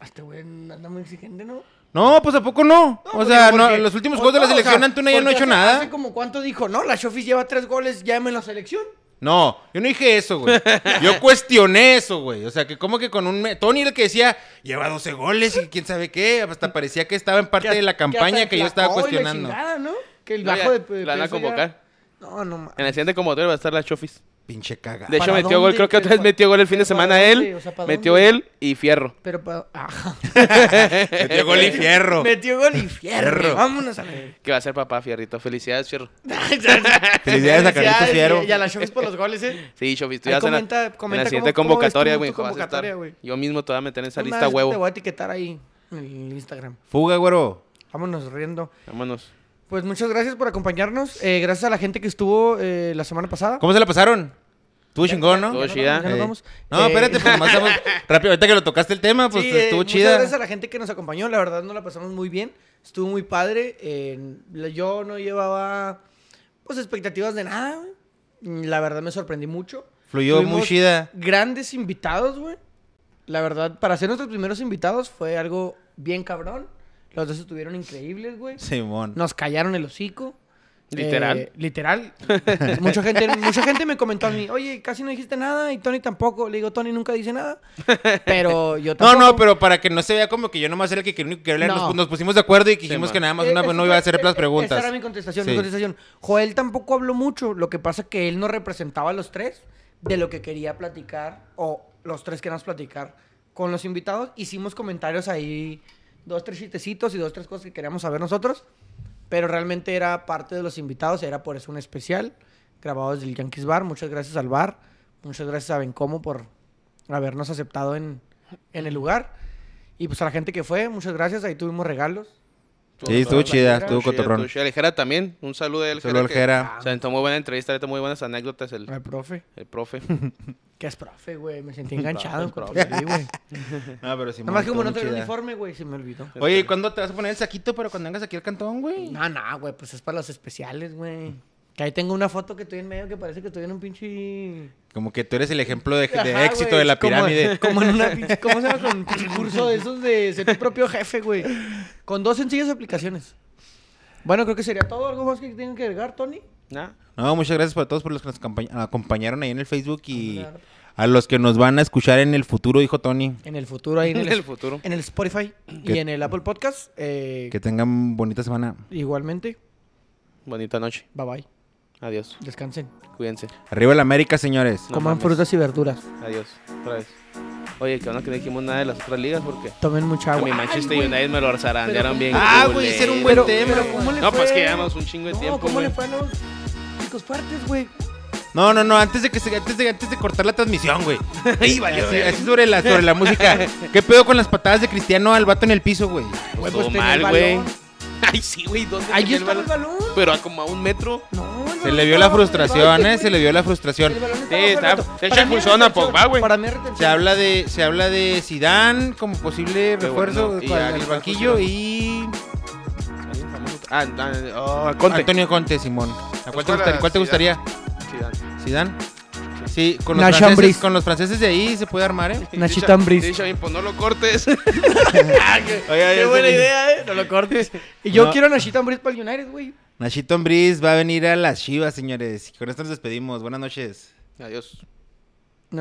Este güey anda muy exigente, ¿no? No, pues ¿a poco no? No, o sea, porque- no, porque- en los últimos juegos de la no, o selección sea, Antuna ya no ha hecho hace- nada. Hace como cuánto dijo, no, la Chofis lleva tres goles, llámeme la selección. No, yo no dije eso, güey. Yo cuestioné eso, güey. O sea, que como que con un... me- Tony era el que decía, lleva 12 goles y quién sabe qué. Hasta parecía que estaba en parte de la campaña que, yo estaba y la cuestionando. chingada, ¿no? Que el No, bajo ya, de, la van a ya- convocar. No, no mames. En el siguiente convocatoria va a estar la Chofis. Pinche caga. De hecho, ¿Para metió gol, creo que otra vez ¿Pero metió gol el fin de semana dónde? él. O sea, ¿para metió dónde? él y Fierro. Pero pa... Ajá. Metió gol y fierro. Metió gol y fierro. Vámonos a la... Que va a ser papá, Fierrito. Felicidades, Fierro. Felicidades a Carlitos Fierro. Y a la Chofis por los goles, ¿eh? Sí, Chofis, tú ya en la- comenta- en comenta la siguiente cómo- convocatoria, güey. Yo mismo te voy a meter en esa Una lista huevo. Te voy a etiquetar ahí en el Instagram. Fuga, güero. Vámonos riendo. Vámonos. Pues muchas gracias por acompañarnos. Eh, gracias a la gente que estuvo eh, la semana pasada. ¿Cómo se la pasaron? Estuvo chingón, ¿no? Estuvo chida. nos Eh. vamos. No, Eh, espérate, pues más estamos... Rápido, ahorita que lo tocaste el tema, pues sí, eh, estuvo Muchas chida. gracias a la gente que nos acompañó. La verdad, nos la pasamos muy bien. Estuvo muy padre. Eh, yo no llevaba, pues, expectativas de nada. La verdad, me sorprendí mucho. Fluyó muy Tuvimos chida. Grandes invitados, güey. La verdad, para ser nuestros primeros invitados fue algo bien cabrón. Los dos estuvieron increíbles, güey. Simón. Nos callaron el hocico. Literal. Eh, literal. mucha, gente, mucha gente me comentó a mí, oye, casi no dijiste nada y Tony tampoco. Le digo, Tony nunca dice nada. Pero yo No, tampoco. no, pero para que no se vea como que yo nomás era el que quería que hablar, No. nos, nos pusimos de acuerdo y que dijimos que nada más Eh, una, eso no iba a hacer las eh, preguntas. Esa era mi contestación, mi contestación. Joel tampoco habló mucho. Lo que pasa que él no representaba a los tres de lo que quería platicar o los tres queríamos platicar con los invitados. Hicimos comentarios ahí, dos, tres chistecitos y dos, tres cosas que queríamos saber nosotros. Pero realmente era parte de los invitados, era por eso un especial grabado desde el Yankees Bar. Muchas gracias al bar, muchas gracias a Bencomo por habernos aceptado en, en el lugar. Y pues a la gente que fue, muchas gracias. Ahí tuvimos regalos. Sí, estuvo chida, estuvo cotorrón. El Jera también. Un saludo de Saludo al Jera. Se aventó muy buena entrevista, ahorita muy buenas anécdotas el, Al profe. el profe. ¿Qué es profe, güey? Me sentí enganchado. profe, güey. No, pero Simón, Nada más que como no tengo uniforme, güey, se me olvidó. Oye, ¿y cuándo te vas a poner el saquito para cuando vengas aquí al cantón, güey? No, no, güey, pues es para los especiales, güey. Que ahí tengo una foto que estoy en medio que parece que estoy en un pinche... Como que tú eres el ejemplo de, de Ajá, éxito güey, de la pirámide. Como, en una pinche... ¿Cómo se llama? Con un pinche curso de esos de ser tu propio jefe, güey. Con dos sencillas aplicaciones. Bueno, creo que sería todo. ¿Algo más que tengan que agregar, Tony? Nah. No, muchas gracias para todos por los que nos acompañ- acompañaron ahí en el Facebook y a los que nos van a escuchar en el futuro, dijo Tony. En el futuro, ahí en el, futuro. En el Spotify Que- y en el Apple Podcast. eh, Que tengan bonita semana. Igualmente. Bonita noche. Bye bye. Adiós. Descansen. Cuídense. Arriba el América, señores. No Coman mames. frutas y verduras. Adiós. Otra vez. Oye, que bueno que no dijimos nada de las otras ligas porque Tomen mucha a agua. mi Ay, Manchester güey. United me lo zarandearon bien. Ah, güey, ese era un buen Pero, tema, pero. ¿cómo le No, fue? pues que llevamos un chingo de No, tiempo, ¿cómo güey. le fue a los fuertes, güey? No, no, no, antes de que se, antes de, antes de cortar la transmisión, güey. Ahí valió. Así, así sobre la, sobre la música. ¿Qué pedo con las patadas de Cristiano al vato en el piso, güey? Pues mal, güey. Ay, sí, güey. ¿Dónde Ahí tenía el balón? Pero a como a un metro. No, el Se le vio la frustración, ¿eh? Se le vio la frustración. Sí, está- se echa a. Pogba, güey. Para mí. Se habla de, se habla de Zidane como posible refuerzo para el banquillo y. Ah, ah, oh, Conte. Antonio Conte, Simón. ¿A cuál te, ¿Cuál gustaría, cuál te gustaría? Zidane. Sí, con los, Nash franceses, Ambriz. con los franceses de ahí se puede armar, ¿eh? Dicha bien, pues no lo cortes. Qué buena idea, ¿eh? No lo cortes. Y yo No. quiero a Nachito Ambriz para el United, güey. Nachito Ambriz va a venir a las Chivas, señores. Y con esto nos despedimos. Buenas noches. Adiós.